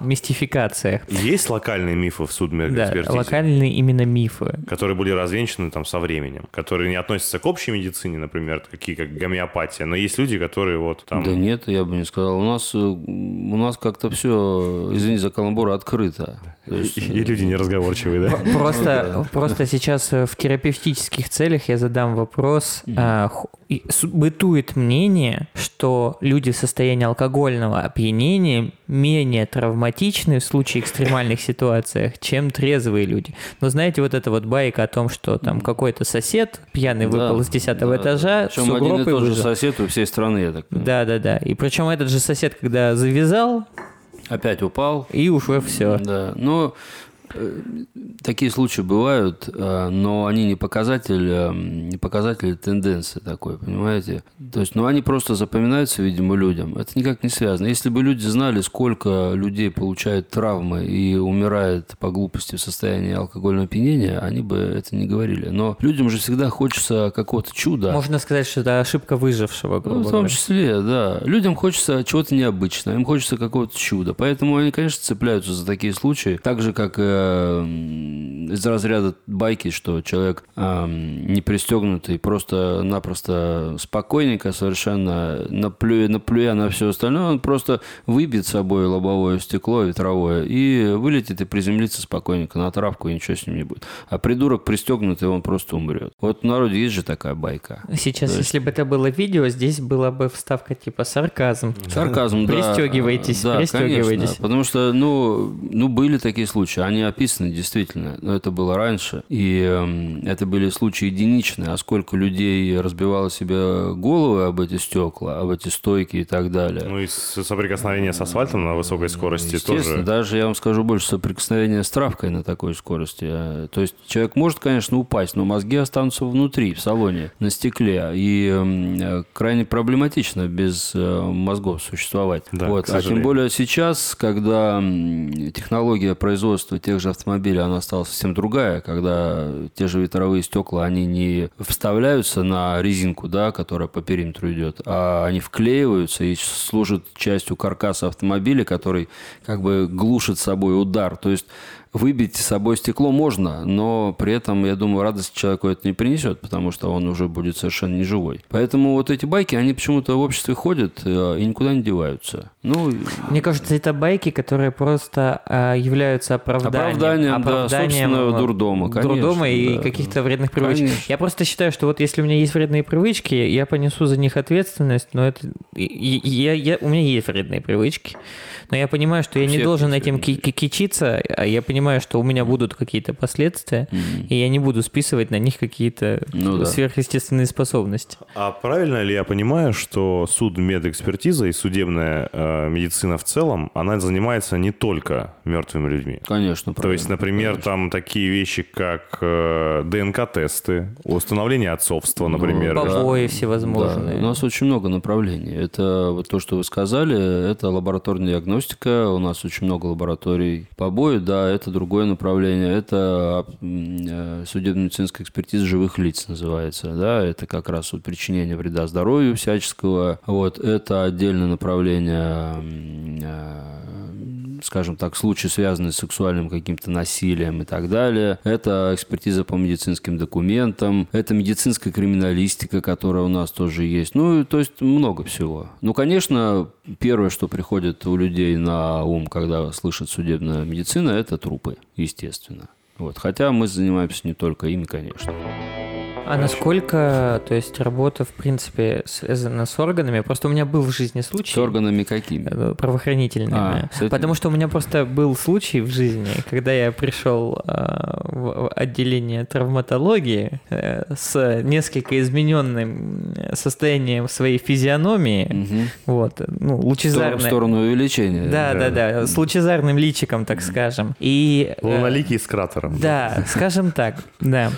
мистификациях. Есть локальные мифы в Да, судмедэкспертизе? локальные именно мифы. которые были развенчаны там со временем, которые не относятся к общей медицине, например, такие как гомеопатия, но есть люди, которые вот там... Да нет, я бы не сказал. У нас, э, у нас как-то все, извини за каламбур, открыто. То И, есть, и люди неразговорчивые, да? Просто, просто сейчас э, в терапевтических целях я задам вопрос. А, Бытует мнение, что люди в состоянии алкогольного опьянения менее травматичны в случае экстремальных ситуациях, чем трезвые люди. Но знаете, вот эта вот байка о том, что там какой-то сосед пьяный да, выпал с 10 да, этажа, в Причем один и тот же сосед у всей страны, я так понимаю. Да, да, да. И причем этот же сосед, когда завязал, Опять упал. и уже все. Да, но э, такие случаи бывают, э, но они не показатель, э, не показатель тенденции такой, понимаете? То есть, ну, они просто запоминаются, видимо, людям. Это никак не связано. Если бы люди знали, сколько людей получают травмы и умирает по глупости в состоянии алкогольного опьянения, они бы это не говорили. Но людям же всегда хочется какого-то чуда. Можно сказать, что это ошибка выжившего, Ну, грубо в том говоря. числе, да. Людям хочется чего-то необычного, им хочется какого-то чуда. Поэтому они, конечно, цепляются за такие случаи. Так же, как э, из разряда байки, что человек э, не пристегнутый, просто-напросто спокойненько совершенно, наплюя, наплюя на все остальное, он просто выбьет с собой лобовое стекло ветровое и вылетит и приземлится спокойненько на травку, и ничего с ним не будет. А придурок пристегнутый, он просто умрет. Вот в народе есть же такая байка. Сейчас, если бы это было видео, здесь была бы вставка типа сарказм. Сарказм, да. Пристегивайтесь, да, пристегивайтесь. Конечно, потому что, ну, ну, были такие случаи, они описаны действительно, но это было раньше, и эм, это были случаи единичные, а сколько людей разбивало себе головы об эти стекла, об эти стойки и так далее. Ну и соприкосновение с асфальтом на высокой скорости Естественно, тоже... даже, я вам скажу больше, соприкосновение с травкой на такой скорости. Э, То есть человек может, конечно, упасть, но мозги останутся внутри, в салоне, на стекле. И м, э, крайне проблематично без э, мозгов существовать. Да, вот. А тем более сейчас, когда технология производства тех же автомобилей, она стала совсем другая, когда те же ветровые стекла, они не вставляются на резинку, да, которая по периметру идет, а они вклеиваются и служат частью каркаса автомобиля, который как бы глушит собой удар. То есть выбить с собой стекло можно, но при этом, я думаю, радость человеку это не принесет, потому что он уже будет совершенно не живой. Поэтому вот эти байки, они почему-то в обществе ходят э, и никуда не деваются. Ну, Мне кажется, это байки, которые просто а, являются оправданием. Оправданием, да, собственного э, дурдома, конечно, дурдома и да. каких-то вредных привычек. Конечно. Я просто считаю, что вот если у меня есть вредные привычки, я понесу за них ответственность, но это... Я, я, у меня есть вредные привычки, но я понимаю, что я не должен этим ки- ки- кичиться, а я понимаю, что у меня будут какие-то последствия, и я не буду списывать на них какие-то Ну да. сверхъестественные способности. А правильно ли я понимаю, что суд медэкспертиза и судебная э, медицина в целом, она занимается не только мертвыми людьми? конечно. То есть, например, там такие вещи, как э, ДНК-тесты, установление отцовства, например. Ну, побои Да, всевозможные. у нас очень много направлений. Это вот то, что вы сказали, это лабораторная диагностика. У нас очень много лабораторий. Побои, да, это другое направление. Это э, судебно-медицинская экспертиза живых лиц называется. Да, это как раз вот причинение вреда здоровью всяческого. Вот, это отдельное направление э, скажем так, случаи, связанные с сексуальным каким-то насилием и так далее. Это экспертиза по медицинским документам, это медицинская криминалистика, которая у нас тоже есть. Ну, то есть много всего. Ну, конечно, первое, что приходит у людей на ум, когда слышат судебная медицина, это трупы, естественно. Вот. Хотя мы занимаемся не только ими, конечно. А насколько, то есть, работа, в принципе, связана с органами? Просто у меня был в жизни случай... С органами какими? э, Правоохранительными. А, этим? Потому что у меня просто был случай в жизни, когда я пришел э, в отделение травматологии э, с несколько измененным состоянием своей физиономии, Мгм. вот, ну, лучезарной... В сторону увеличения. Да, да, да, с лучезарным личиком, так скажем. И э, Луноликий с кратером. да, скажем так, да.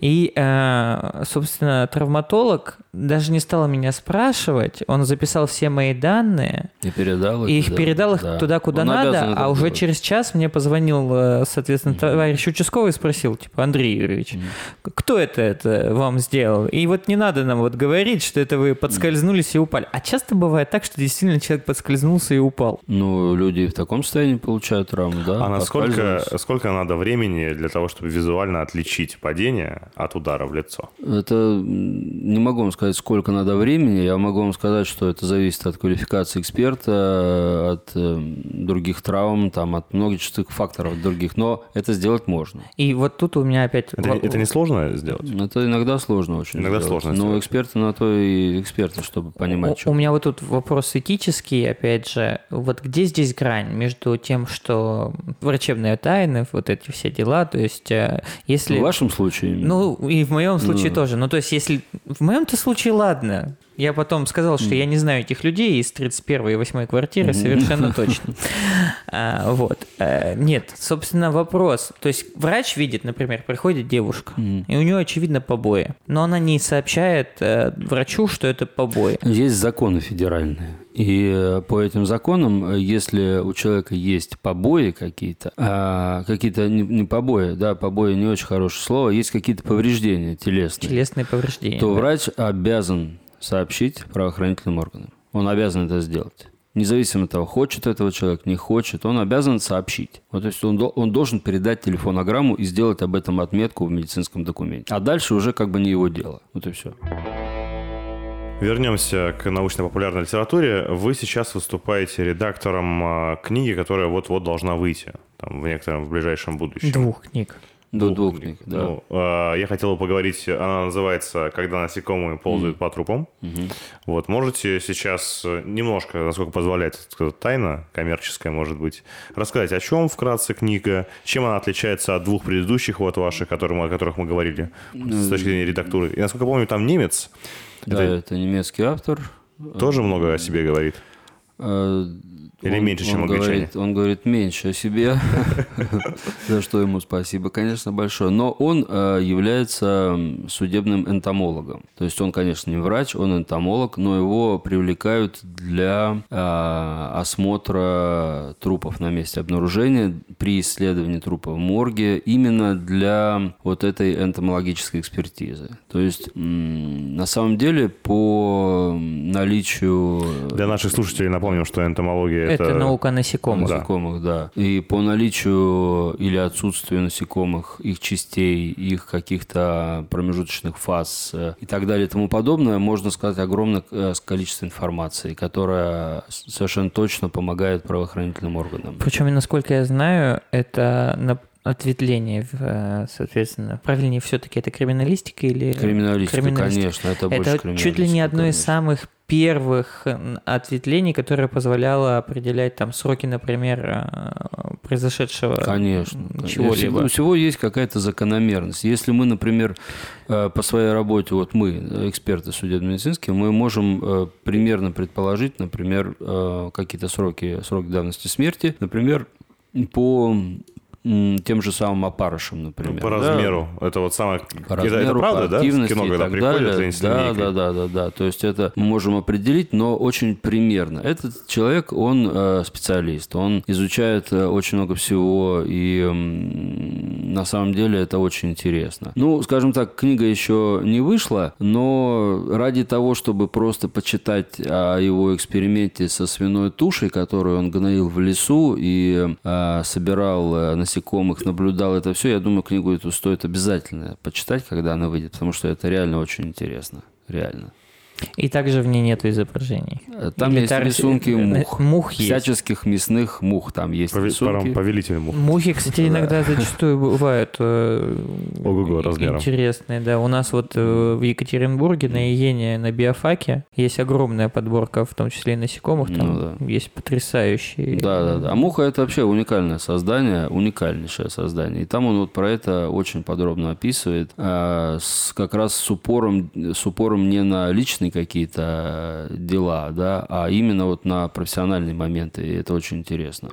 И, э, собственно, травматолог даже не стал меня спрашивать, он записал все мои данные, И передал и их да, передал их да. туда, куда Он надо, а уже делать. через час мне позвонил, э, соответственно, товарищ участковый и спросил, типа, Андрей Юрьевич, кто это, это вам сделал? И вот не надо нам вот говорить, что это вы подскользнулись и упали. А часто бывает так, что действительно человек подскользнулся и упал. Ну, люди в таком состоянии получают травму, да? А насколько поскальзываются. сколько надо времени для того, чтобы визуально отличить падение от удара в лицо? Это не могу вам сказать, сколько надо времени. Я могу вам сказать, что это зависит от квалификации эксперта, от э, других травм, там, от многочисленных факторов других. Но это сделать можно. И вот тут у меня опять... Это, это не сложно сделать? Это иногда сложно очень. Иногда сделать. сложно Но сделать. эксперты на то и эксперты, чтобы понимать, У, что. у меня вот тут вопрос этический, опять же. Вот где здесь грань между тем, что врачебные тайны, вот эти все дела, то есть э, если... В вашем случае. Ну, и в моем случае Ну. тоже. Ну, то есть, если... В моем-то случае, ладно. Я потом сказал, что я не знаю этих людей из 31 и 8 квартиры совершенно точно. А, Вот. Э, Нет, собственно, вопрос. То есть, врач видит, например, приходит девушка, и у нее, очевидно, побои. Но она не сообщает э, врачу, что это побои. Есть законы федеральные. И по этим законам, э, если у человека есть побои какие-то, а, какие-то не, не побои, да, побои не очень хорошее слово, есть какие-то повреждения телесные, Телесные повреждения. то да. врач обязан сообщить правоохранительным органам. Он обязан это сделать. Независимо от того, хочет этого человек, не хочет, он обязан сообщить. Вот, то есть он, он должен передать телефонограмму и сделать об этом отметку в медицинском документе. А дальше уже как бы не его дело. Вот и все. Вернемся к научно-популярной литературе. Вы сейчас выступаете редактором а, книги, которая вот-вот должна выйти там, в некотором в ближайшем будущем. Двух книг. До двух книг, да. Ну, а, я хотел бы поговорить, она называется «Когда насекомые ползают по трупам». Вот, можете сейчас э, немножко, насколько позволяет сказать, тайна, коммерческая, может быть, рассказать, о чем вкратце книга, чем она отличается от двух предыдущих вот ваших, которым- о которых мы говорили, с точки зрения редактуры. И, насколько помню, там немец Да, Это- это немецкий автор. тоже много о себе говорит. Или он- меньше, чем он англичане? говорит, он говорит меньше о себе, за что ему спасибо, конечно, большое. Но он э, является судебным энтомологом. То есть он, конечно, не врач, он энтомолог, но его привлекают для э, осмотра трупов на месте обнаружения при исследовании трупа в морге именно для вот этой энтомологической экспертизы. То есть на самом деле по наличию Для наших слушателей напомним, что энтомология Это, это... наука насекомых. Да. насекомых, да. И по наличию или отсутствию насекомых, их частей, их каких-то промежуточных фаз э, и так далее и тому подобное, можно сказать огромное э, количество информации, которая совершенно точно помогает правоохранительным органам. Причем, насколько я знаю, это ответвление, э, соответственно, правильнее все-таки это криминалистика или... Криминалистика, Криминалистика. конечно, это больше Это чуть ли не криминалистика, одно из конечно. самых первых э, ответвлений, которое позволяло определять там сроки, например, э, произошедшего Конечно. чего-либо. У всего есть какая-то закономерность. Если мы, например, э, по своей работе, вот мы, эксперты судебно-медицинские, мы можем примерно предположить, например, какие-то сроки, сроки давности смерти, например, по тем же самым опарышам, например. По да? размеру. Это вот самое... по размеру, это правда, по да? В активности кино, когда приходят далее. да, да, да, да, да. То есть это мы можем определить, но очень примерно. Этот человек, он э, специалист, он изучает э, очень много всего, и м, на самом деле это очень интересно. Ну, скажем так, книга еще не вышла, но ради того, чтобы просто почитать о его эксперименте со свиной тушей, которую он гноил в лесу и э, собирал э, насекомых, наблюдал это все, я думаю, книгу эту стоит обязательно почитать, когда она выйдет, потому что это реально очень интересно. Реально. И также в ней нету изображений. Там Или есть тар- рисунки э, мух. Мух есть. Всяческих мясных мух там есть Пове- рисунки. Повелитель мух. Мухи, кстати, иногда зачастую бывают э, Ого-го размером. интересные. Да, у нас вот э, в Екатеринбурге на Иене, на биофаке есть огромная подборка, в том числе и насекомых. Там Ну да. есть потрясающие. Да, да, да. А муха это вообще уникальное создание, уникальнейшее создание. И там он вот про это очень подробно описывает, а, с, как раз с упором, с упором не на личные какие-то дела, да, а именно вот на профессиональные моменты. И это очень интересно.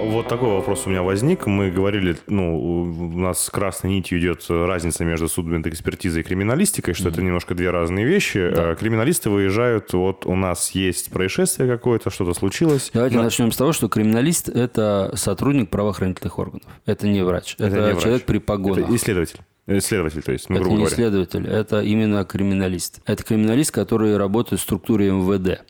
Вот такой вопрос у меня возник. Мы говорили, ну, у нас красной нитью идет разница между судмедэкспертизой и криминалистикой, что это немножко две разные вещи. Э, Криминалисты выезжают, вот у нас есть происшествие какое-то, что-то случилось. Давайте На- начнем с того, что криминалист – это сотрудник правоохранительных органов. Это не врач. Это, не врач. человек при погонах. Это исследователь. Исследователь, то есть, ну, это грубо не говоря. исследователь, это именно криминалист. Это криминалист, который работает в структуре МВД.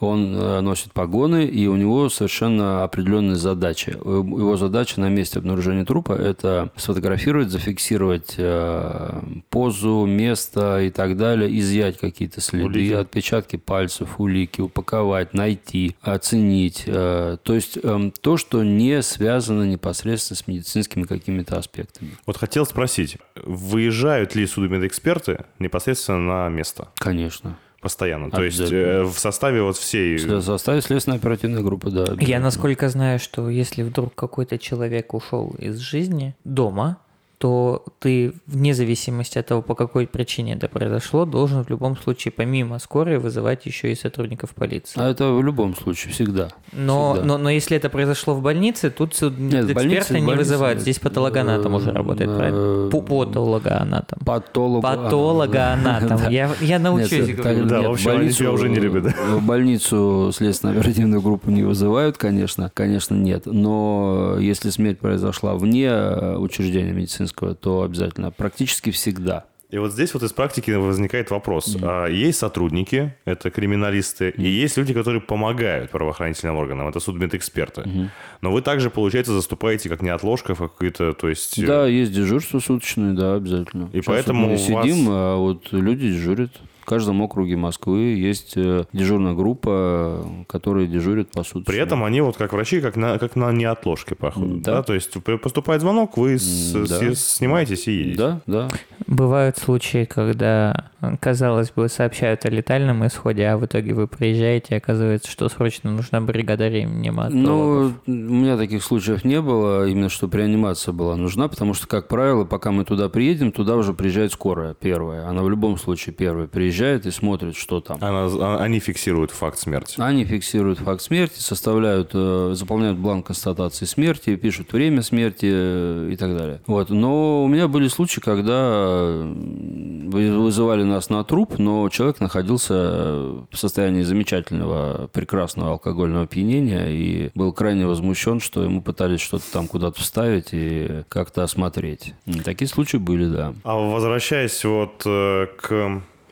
Он э, носит погоны, и у него совершенно определенные задачи. Э, Его задача на месте обнаружения трупа – это сфотографировать, зафиксировать э, позу, место и так далее, изъять какие-то следы, Улики. отпечатки пальцев, улики, упаковать, найти, оценить. То есть эм, то, что не связано непосредственно с медицинскими какими-то аспектами. Вот хотел спросить, выезжают ли судмедэксперты непосредственно на место? Конечно. Постоянно. То есть э, в составе вот всей... В составе следственной оперативной группы, да. Я насколько знаю, что если вдруг какой-то человек ушел из жизни дома, то ты, вне зависимости от того, по какой причине это произошло, должен в любом случае помимо скорой вызывать еще и сотрудников полиции. А это в любом случае, всегда. Но, всегда. но, но если это произошло в больнице, тут Нет, эксперты больнице- не больнице- вызывают. Здесь патологоанатом уже работает, Э, правильно? Пу- Патологоанатом. Патолог. Патологоанатом. Да. Я, я научусь Нет, говорить. Да, нет, в общем, тебя уже не любят? В больницу следственную оперативную группу не вызывают, конечно. Конечно, нет. Но если смерть произошла вне э, учреждения медицинского, то обязательно. Практически всегда. И вот здесь вот из практики возникает вопрос. А, Есть сотрудники, это криминалисты, и есть люди, которые помогают правоохранительным органам, это судмедэксперты. Но вы также, получается, заступаете как неотложка в какой-то, то есть... э, Да, есть дежурство суточное, да, обязательно. И Сейчас поэтому вот мы вас- сидим, а вот люди дежурят. В каждом округе Москвы есть э, дежурная группа, которые дежурят по суточно. При этом они вот как врачи, как на, как на неотложке походу. Да. Да. То есть поступает звонок, вы с- да. с- снимаетесь и едете. Да, да. Бывают случаи, когда, казалось бы, сообщают о летальном исходе, а в итоге вы приезжаете, и оказывается, что срочно нужна бригада реаниматологов. Ну, у меня таких случаев не было, именно чтобы реанимация была нужна, потому что, как правило, пока мы туда приедем, туда уже приезжает скорая первая. Она в любом случае первая приезжает и смотрит, что там. Она- а- они фиксируют факт смерти. Они фиксируют факт смерти, составляют, э, заполняют бланк констатации смерти, пишут время смерти э, и так далее. Вот. Но у меня были случаи, когда вы- вызывали нас на труп, но человек находился э, в состоянии замечательного, прекрасного алкогольного опьянения и был крайне возмущен, что ему пытались что-то там куда-то вставить и как-то осмотреть. Такие случаи были, да. А возвращаясь вот э,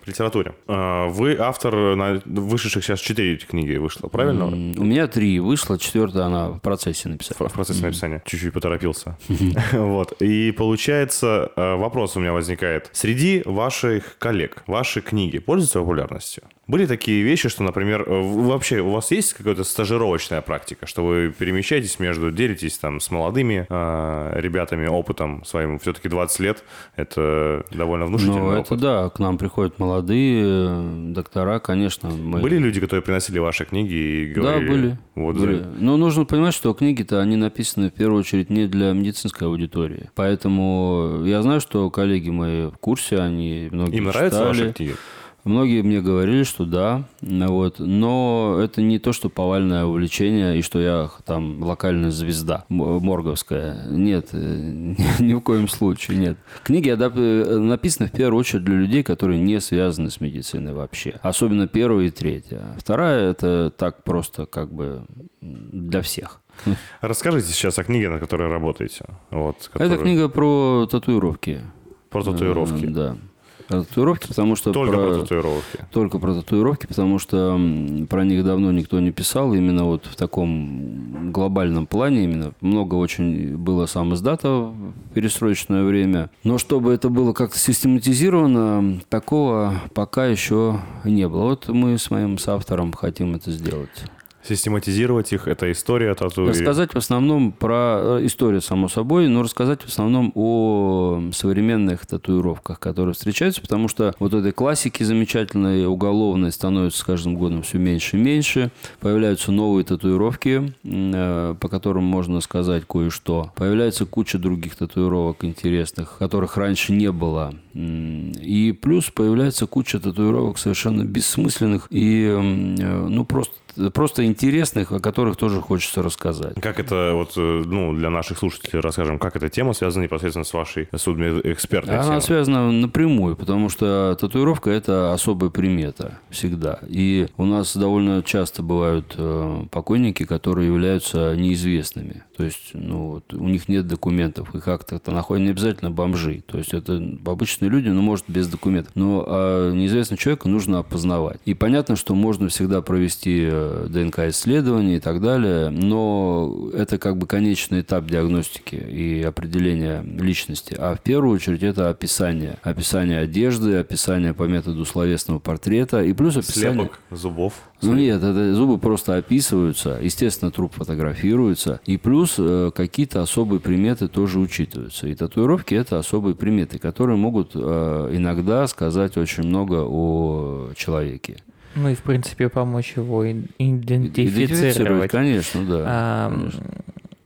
к литературе. Э, Вы автор на вышедших сейчас четыре книги вышло, правильно? М, У меня три вышло, четвертая она в процессе написания. В процессе написания. Чуть-чуть поторопился. Вот. И получается, э, вопрос у меня возникает. Среди ваших коллег, ваши книги пользуются популярностью? Были такие вещи, что, например, э, вообще у вас есть какая-то стажировочная практика, что вы перемещаетесь между, делитесь там с молодыми э, ребятами опытом своим, все-таки 20 лет, это довольно внушительный Ну, опыт. это да, к нам приходят молодые э, доктора, конечно. Мы... Были люди, которые приносили ваши книги и Да, говорили... были. Вот, были. Но нужно понимать, что книги-то, они написаны в первую очередь не для медицинской аудитории. Поэтому я знаю, что коллеги мои в курсе, они многие Им нравятся читали. ваши книги? Многие мне говорили, что да, вот, но это не то, что повальное увлечение и что я там локальная звезда морговская. Нет, э, ни в коем случае нет. Книги э, написаны в первую очередь для людей, которые не связаны с медициной вообще. Особенно первая и третья. Вторая это так просто как бы для всех. Расскажите сейчас о книге, на которой работаете. Вот, Это которую- книга про татуировки. Про татуировки. Э, Да. Про татуировки, потому что... Только про, татуировки. Только про татуировки, потому что про них давно никто не писал. Именно вот в таком глобальном плане именно. Много очень было сам издата в перестроечное время. Но чтобы это было как-то систематизировано, такого пока еще не было. Вот мы с моим соавтором хотим это сделать. Систематизировать их, это история тату. Рассказать в основном про э, историю, само собой, но рассказать в основном о современных татуировках, которые встречаются, потому что вот этой классики замечательной, уголовной, становится с каждым годом все меньше и меньше. Появляются новые татуировки, э, по которым можно сказать кое-что. Появляется куча других татуировок интересных, которых раньше не было. И плюс появляется куча татуировок совершенно бессмысленных и, э, ну, просто просто интересных, о которых тоже хочется рассказать. Как это, вот, э, ну, для наших слушателей расскажем, как эта тема связана непосредственно с вашей судмедэкспертной Она темой? связана напрямую, потому что татуировка – это особая примета всегда. И у нас довольно часто бывают э, покойники, которые являются неизвестными. То есть, ну, вот, у них нет документов, их акты-то находят не обязательно бомжи. То есть, это обычные люди, ну, может, без документов. Но а неизвестного человека нужно опознавать. И понятно, что можно всегда провести ДНК-исследование и так далее, но это как бы конечный этап диагностики и определения личности. А в первую очередь это описание. Описание одежды, описание по методу словесного портрета и плюс описание... Слепок зубов. Ну нет, это зубы просто описываются, естественно, труп фотографируется, и плюс э, какие-то особые приметы тоже учитываются. И татуировки это особые приметы, которые могут э, иногда сказать очень много о человеке. Ну и, в принципе, помочь его идентифицировать. конечно, да. А, конечно.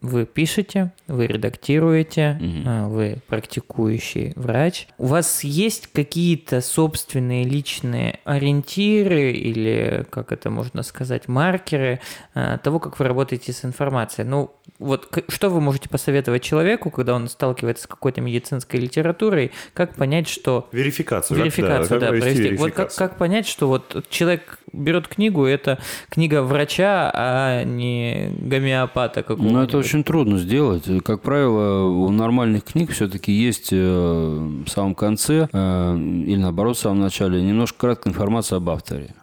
Вы пишете, вы редактируете, Мгм. вы практикующий врач. У вас есть какие-то собственные личные ориентиры или, как это можно сказать, маркеры а, того, как вы работаете с информацией? Ну, вот что вы можете посоветовать человеку, когда он сталкивается с какой-то медицинской литературой, как понять, что Верификацию. как- Верификацию, да, как провести провести. Вот как, верификацию? как понять, что вот человек берет книгу, это книга врача, а не гомеопата? Ну, это очень трудно сделать. Как правило, у нормальных книг все-таки есть э, в самом конце э, или наоборот в самом начале немножко краткая информация об авторе.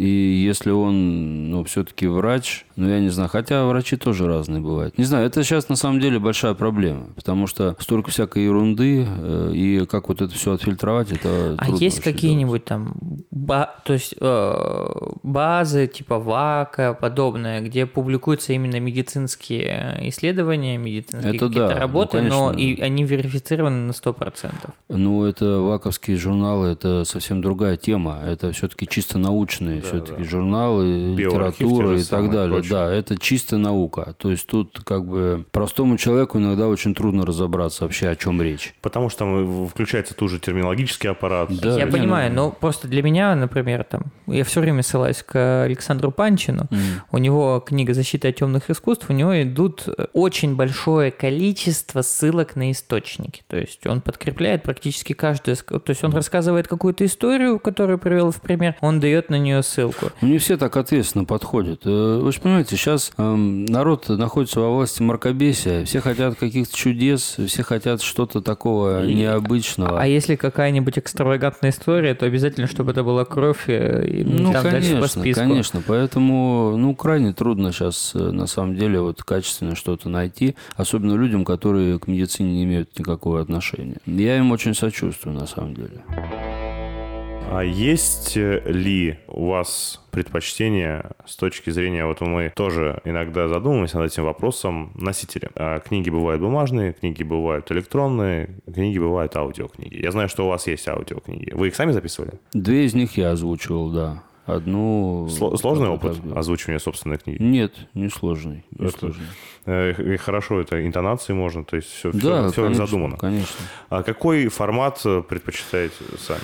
И если он, ну, все-таки врач, ну, я не знаю, хотя врачи тоже разные бывают. Не знаю, это сейчас на самом деле большая проблема, потому что столько всякой ерунды, э, и как вот это все отфильтровать, это А есть какие-нибудь там, ба- то есть э, базы типа ВАКа, подобное, где публикуются именно медицинские исследования, медицинские Это какие-то да, ну, работы, но конечно. и они верифицированы на 100%. делать. Ну, это ваковские журналы, это совсем другая тема. Это все-таки чисто научные все-таки журналы, Биоархив те литература и так самые, далее. прочее. Да, это чисто наука. То есть тут как бы простому человеку иногда очень трудно разобраться вообще, о чем речь. Потому что там включается тут же терминологический аппарат. Да, Я понимаю, ну- но просто для меня, например, там, я все время ссылаюсь к Александру Панчину. У него книга «Защита от темных искусств», у него идут очень большое количество ссылок на источники. То есть он подкрепляет практически каждую... То есть он рассказывает какую-то историю, которую привел в пример, он дает на нее ссылку. Ну, не все так ответственно подходят. Э, Вы же понимаете, сейчас эм, народ находится во власти мракобесия. Все хотят каких-то чудес, все хотят что-то такого необычного. А если какая-нибудь экстравагантная история, то обязательно, чтобы это была кровь э, и Ну, там дальше по конечно, списку. конечно. Поэтому, ну, крайне трудно сейчас, на самом деле, вот качественно что-то найти, особенно людям, которые к медицине не имеют никакого отношения. Я им очень сочувствую, на самом деле. А есть э, ли у вас предпочтения с точки зрения, вот мы тоже иногда задумываемся над этим вопросом носителя. А книги бывают бумажные, книги бывают электронные, книги бывают аудиокниги. Я знаю, что у вас есть аудиокниги. Вы их сами записывали? Две из них я озвучивал, да. Одну... Сло- сложный как-то опыт да. озвучивания собственной книги? Нет, не сложный. Не Это- сложный. Э, И хорошо, это интонации можно, то есть все, Да, все, конечно, задумано. конечно. А какой формат э, предпочитаете сами?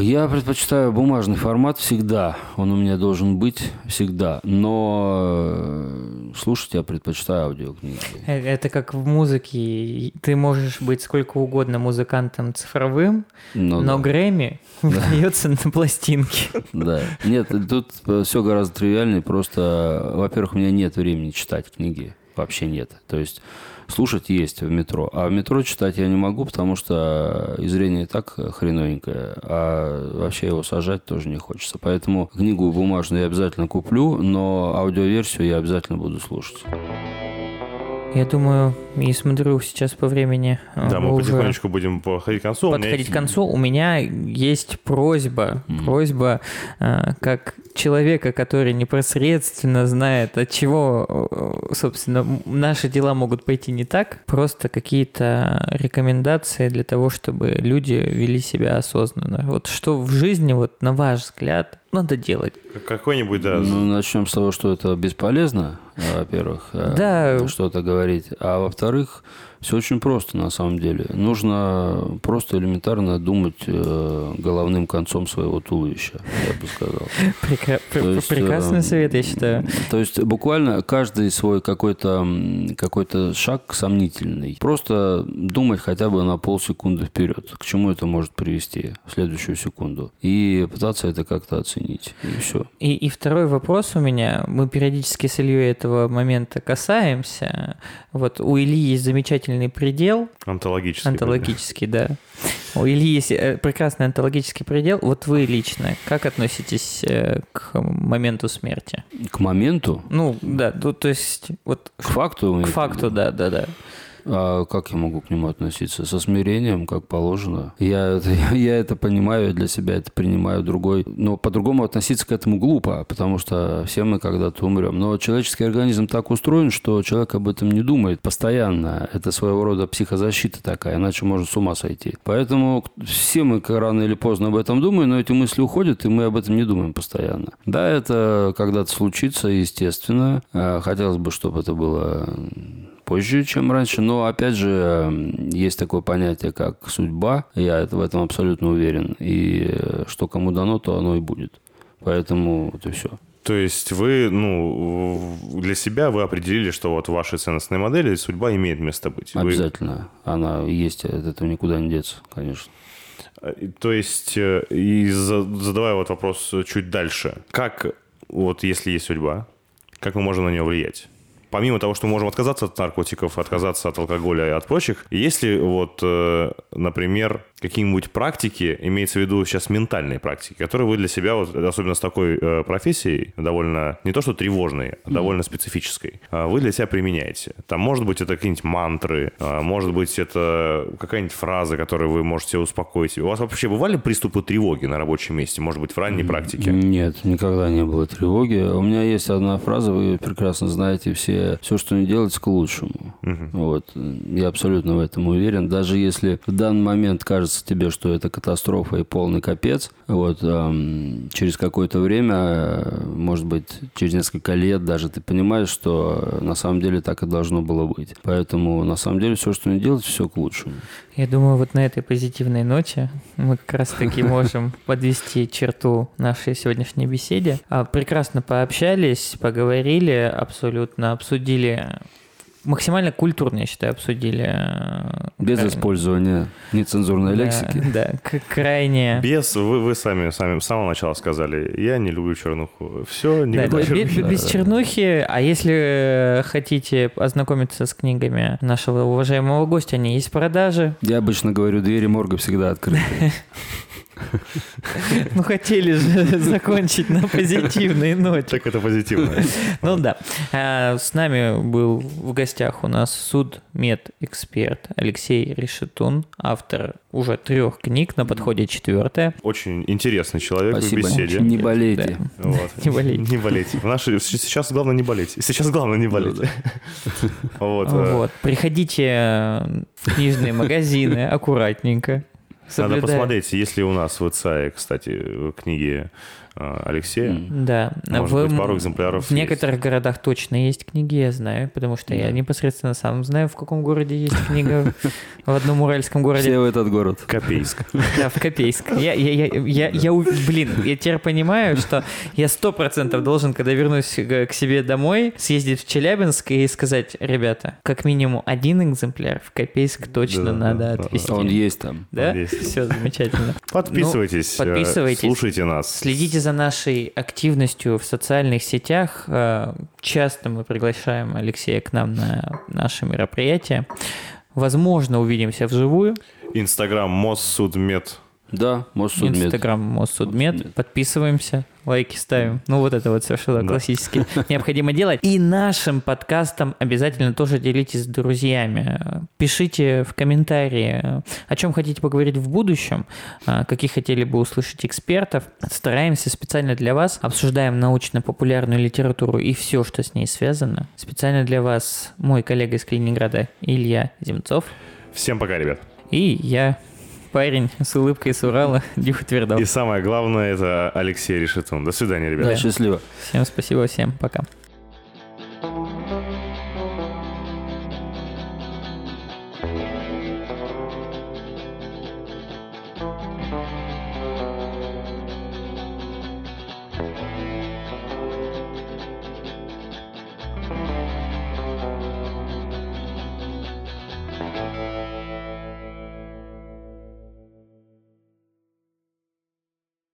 Я предпочитаю бумажный формат всегда. Он у меня должен быть всегда. Но э, слушать я предпочитаю аудиокниги. Э, Это как в музыке. Ты можешь быть сколько угодно музыкантом цифровым, Ну но да. Грэмми выдается на пластинке. Да. Нет, тут все гораздо тривиальнее. Просто, во-первых, у меня нет времени читать книги. Вообще нет. То есть слушать есть в метро. А в метро читать я не могу, потому что и зрение и так хреновенькое, а вообще его сажать тоже не хочется. Поэтому книгу бумажную я обязательно куплю, но аудиоверсию я обязательно буду слушать. Я думаю, и смотрю сейчас по времени. э, Да, мы уже потихонечку будем подходить к концу. Подходить есть- к концу. У меня есть просьба, просьба э, как человека, который непосредственно знает, от чего, э, собственно, наши дела могут пойти не так. Просто какие-то рекомендации для того, чтобы люди вели себя осознанно. Вот что в жизни, вот на ваш взгляд, надо делать? Какой-нибудь, да, Ну, начнем с того, что это бесполезно, э, во-первых, э, Да. что-то говорить. А во-вторых, все очень просто на самом деле. Нужно просто элементарно думать э, головным концом своего туловища, я бы сказал. Есть, Прекрасный совет, я считаю. То есть буквально каждый свой какой-то м, какой-то шаг сомнительный. Просто думать хотя бы на полсекунды вперед, к чему это может привести в следующую секунду. И пытаться это как-то оценить. И все. И, и второй вопрос у меня. Мы периодически с Ильей этого момента касаемся. Вот у Ильи есть замечательный предел, антологический. антологический, да. У Ильи есть э, прекрасный антологический предел. Вот вы лично, как относитесь э, к моменту смерти? К моменту, Ну, да, ну, то есть, вот к факту. к факту, да, да, да. А как я могу к нему относиться? Со смирением, как положено. Я я это понимаю, для себя это принимаю другой. Но по-другому относиться к этому глупо, потому что все мы когда-то умрем. Но человеческий организм так устроен, что человек об этом не думает постоянно. Это своего рода психозащита такая, иначе может с ума сойти. Поэтому все мы рано или поздно об этом думаем, но эти мысли уходят, и мы об этом не думаем постоянно. Да, это когда-то случится, естественно. А, Хотелось бы, чтобы это было позже, чем раньше. Но, опять же, есть такое понятие, как судьба. Я в этом абсолютно уверен. И э, что кому дано, то оно и будет. Поэтому вот и все. То есть вы, ну, для себя вы определили, что вот в вашей ценностной модели судьба имеет место быть. Вы- Обязательно. Она есть, от этого никуда не деться, конечно. э, То есть, э, и за- задавая вот вопрос чуть дальше. Как, вот если есть судьба, как мы можем на нее влиять? Помимо того, что мы можем отказаться от наркотиков, отказаться от алкоголя и от прочих, есть ли вот, э, например, какие-нибудь практики, имеется в виду сейчас ментальные практики, которые вы для себя, вот, особенно с такой э, профессией, довольно, не то что тревожной, а довольно специфической, а, вы для себя применяете? Там, может быть, это какие-нибудь мантры, а, может быть, это какая-нибудь фраза, которой вы можете успокоить. У вас вообще бывали приступы тревоги на рабочем месте, может быть, в ранней практике? Нет, никогда не было тревоги. У меня есть одна фраза, вы ее прекрасно знаете все. Все, что не делается, к лучшему. Вот. Я абсолютно в этом уверен. Даже если в данный момент кажется тебе, что это катастрофа и полный капец, вот, эм, через какое-то время, может быть, через несколько лет даже ты понимаешь, что на самом деле так и должно было быть. Поэтому на самом деле все, что не делать, все к лучшему. Я думаю, вот на этой позитивной ноте мы как раз-таки можем подвести черту нашей сегодняшней беседе. А, Прекрасно пообщались, поговорили, абсолютно обсудили, максимально культурно, я считаю, обсудили. э, Без крайне- использования нецензурной Да, лексики. Да, к- крайне... Без, вы, вы сами, сами с самого начала сказали, я не люблю чернуху. Все, Да, никакой да, чернухи. без, без чернухи, а если э, хотите ознакомиться с книгами нашего уважаемого гостя, они есть в продаже. Я обычно говорю, двери морга всегда открыты. Ну, хотели же закончить на позитивной ноте. Так это позитивно. Ну да. А, С нами был в гостях у нас судмедэксперт Алексей Решетун, автор уже трех книг, на подходе четвертая. Очень интересный человек Спасибо. в беседе. Не болейте. Вот. Не болейте. Не болейте. В нашей- сейчас главное не болеть. Сейчас главное не болеть. Вот. э, Вот. Приходите в книжные магазины аккуратненько. Надо соблюдая- посмотреть, есть ли у нас в ИЦАе, кстати, книги Алексея. Да. Может В- быть, пару экземпляров В некоторых городах точно есть книги, я знаю, потому что я непосредственно сам знаю, в каком городе есть книга. В одном уральском городе. Все в этот город. Копейск. Да, в Копейск. Я, я, я, я, блин, я теперь понимаю, что я сто процентов должен, когда вернусь к себе домой, съездить в Челябинск и сказать, ребята, как минимум один экземпляр в Копейск точно Да, надо да, да, да. отвезти. Он есть там. Да? Есть. Все, замечательно. Подписывайтесь. Ну, э, подписывайтесь. Слушайте нас. Следите за нашей активностью в социальных сетях. Э, Часто мы приглашаем Алексея к нам на наши мероприятия. Возможно, увидимся вживую. Инстаграм Моссудмед. Да, Моссудмед. Инстаграм Моссудмед. Моссудмед. Подписываемся, лайки ставим. Ну, вот это вот все, что Да. классически необходимо делать. И нашим подкастом обязательно тоже делитесь с друзьями. Пишите в комментарии, о чем хотите поговорить в будущем, а, каких хотели бы услышать экспертов. Стараемся специально для вас, обсуждаем научно-популярную литературу и все, что с ней связано. Специально для вас мой коллега из Калининграда Илья Земцов Всем пока, ребят. и я, парень с улыбкой с Урала, Дюха Твердов. И самое главное, это Алексей Решетун. До свидания, ребята. Да, счастливо. Всем спасибо, всем пока.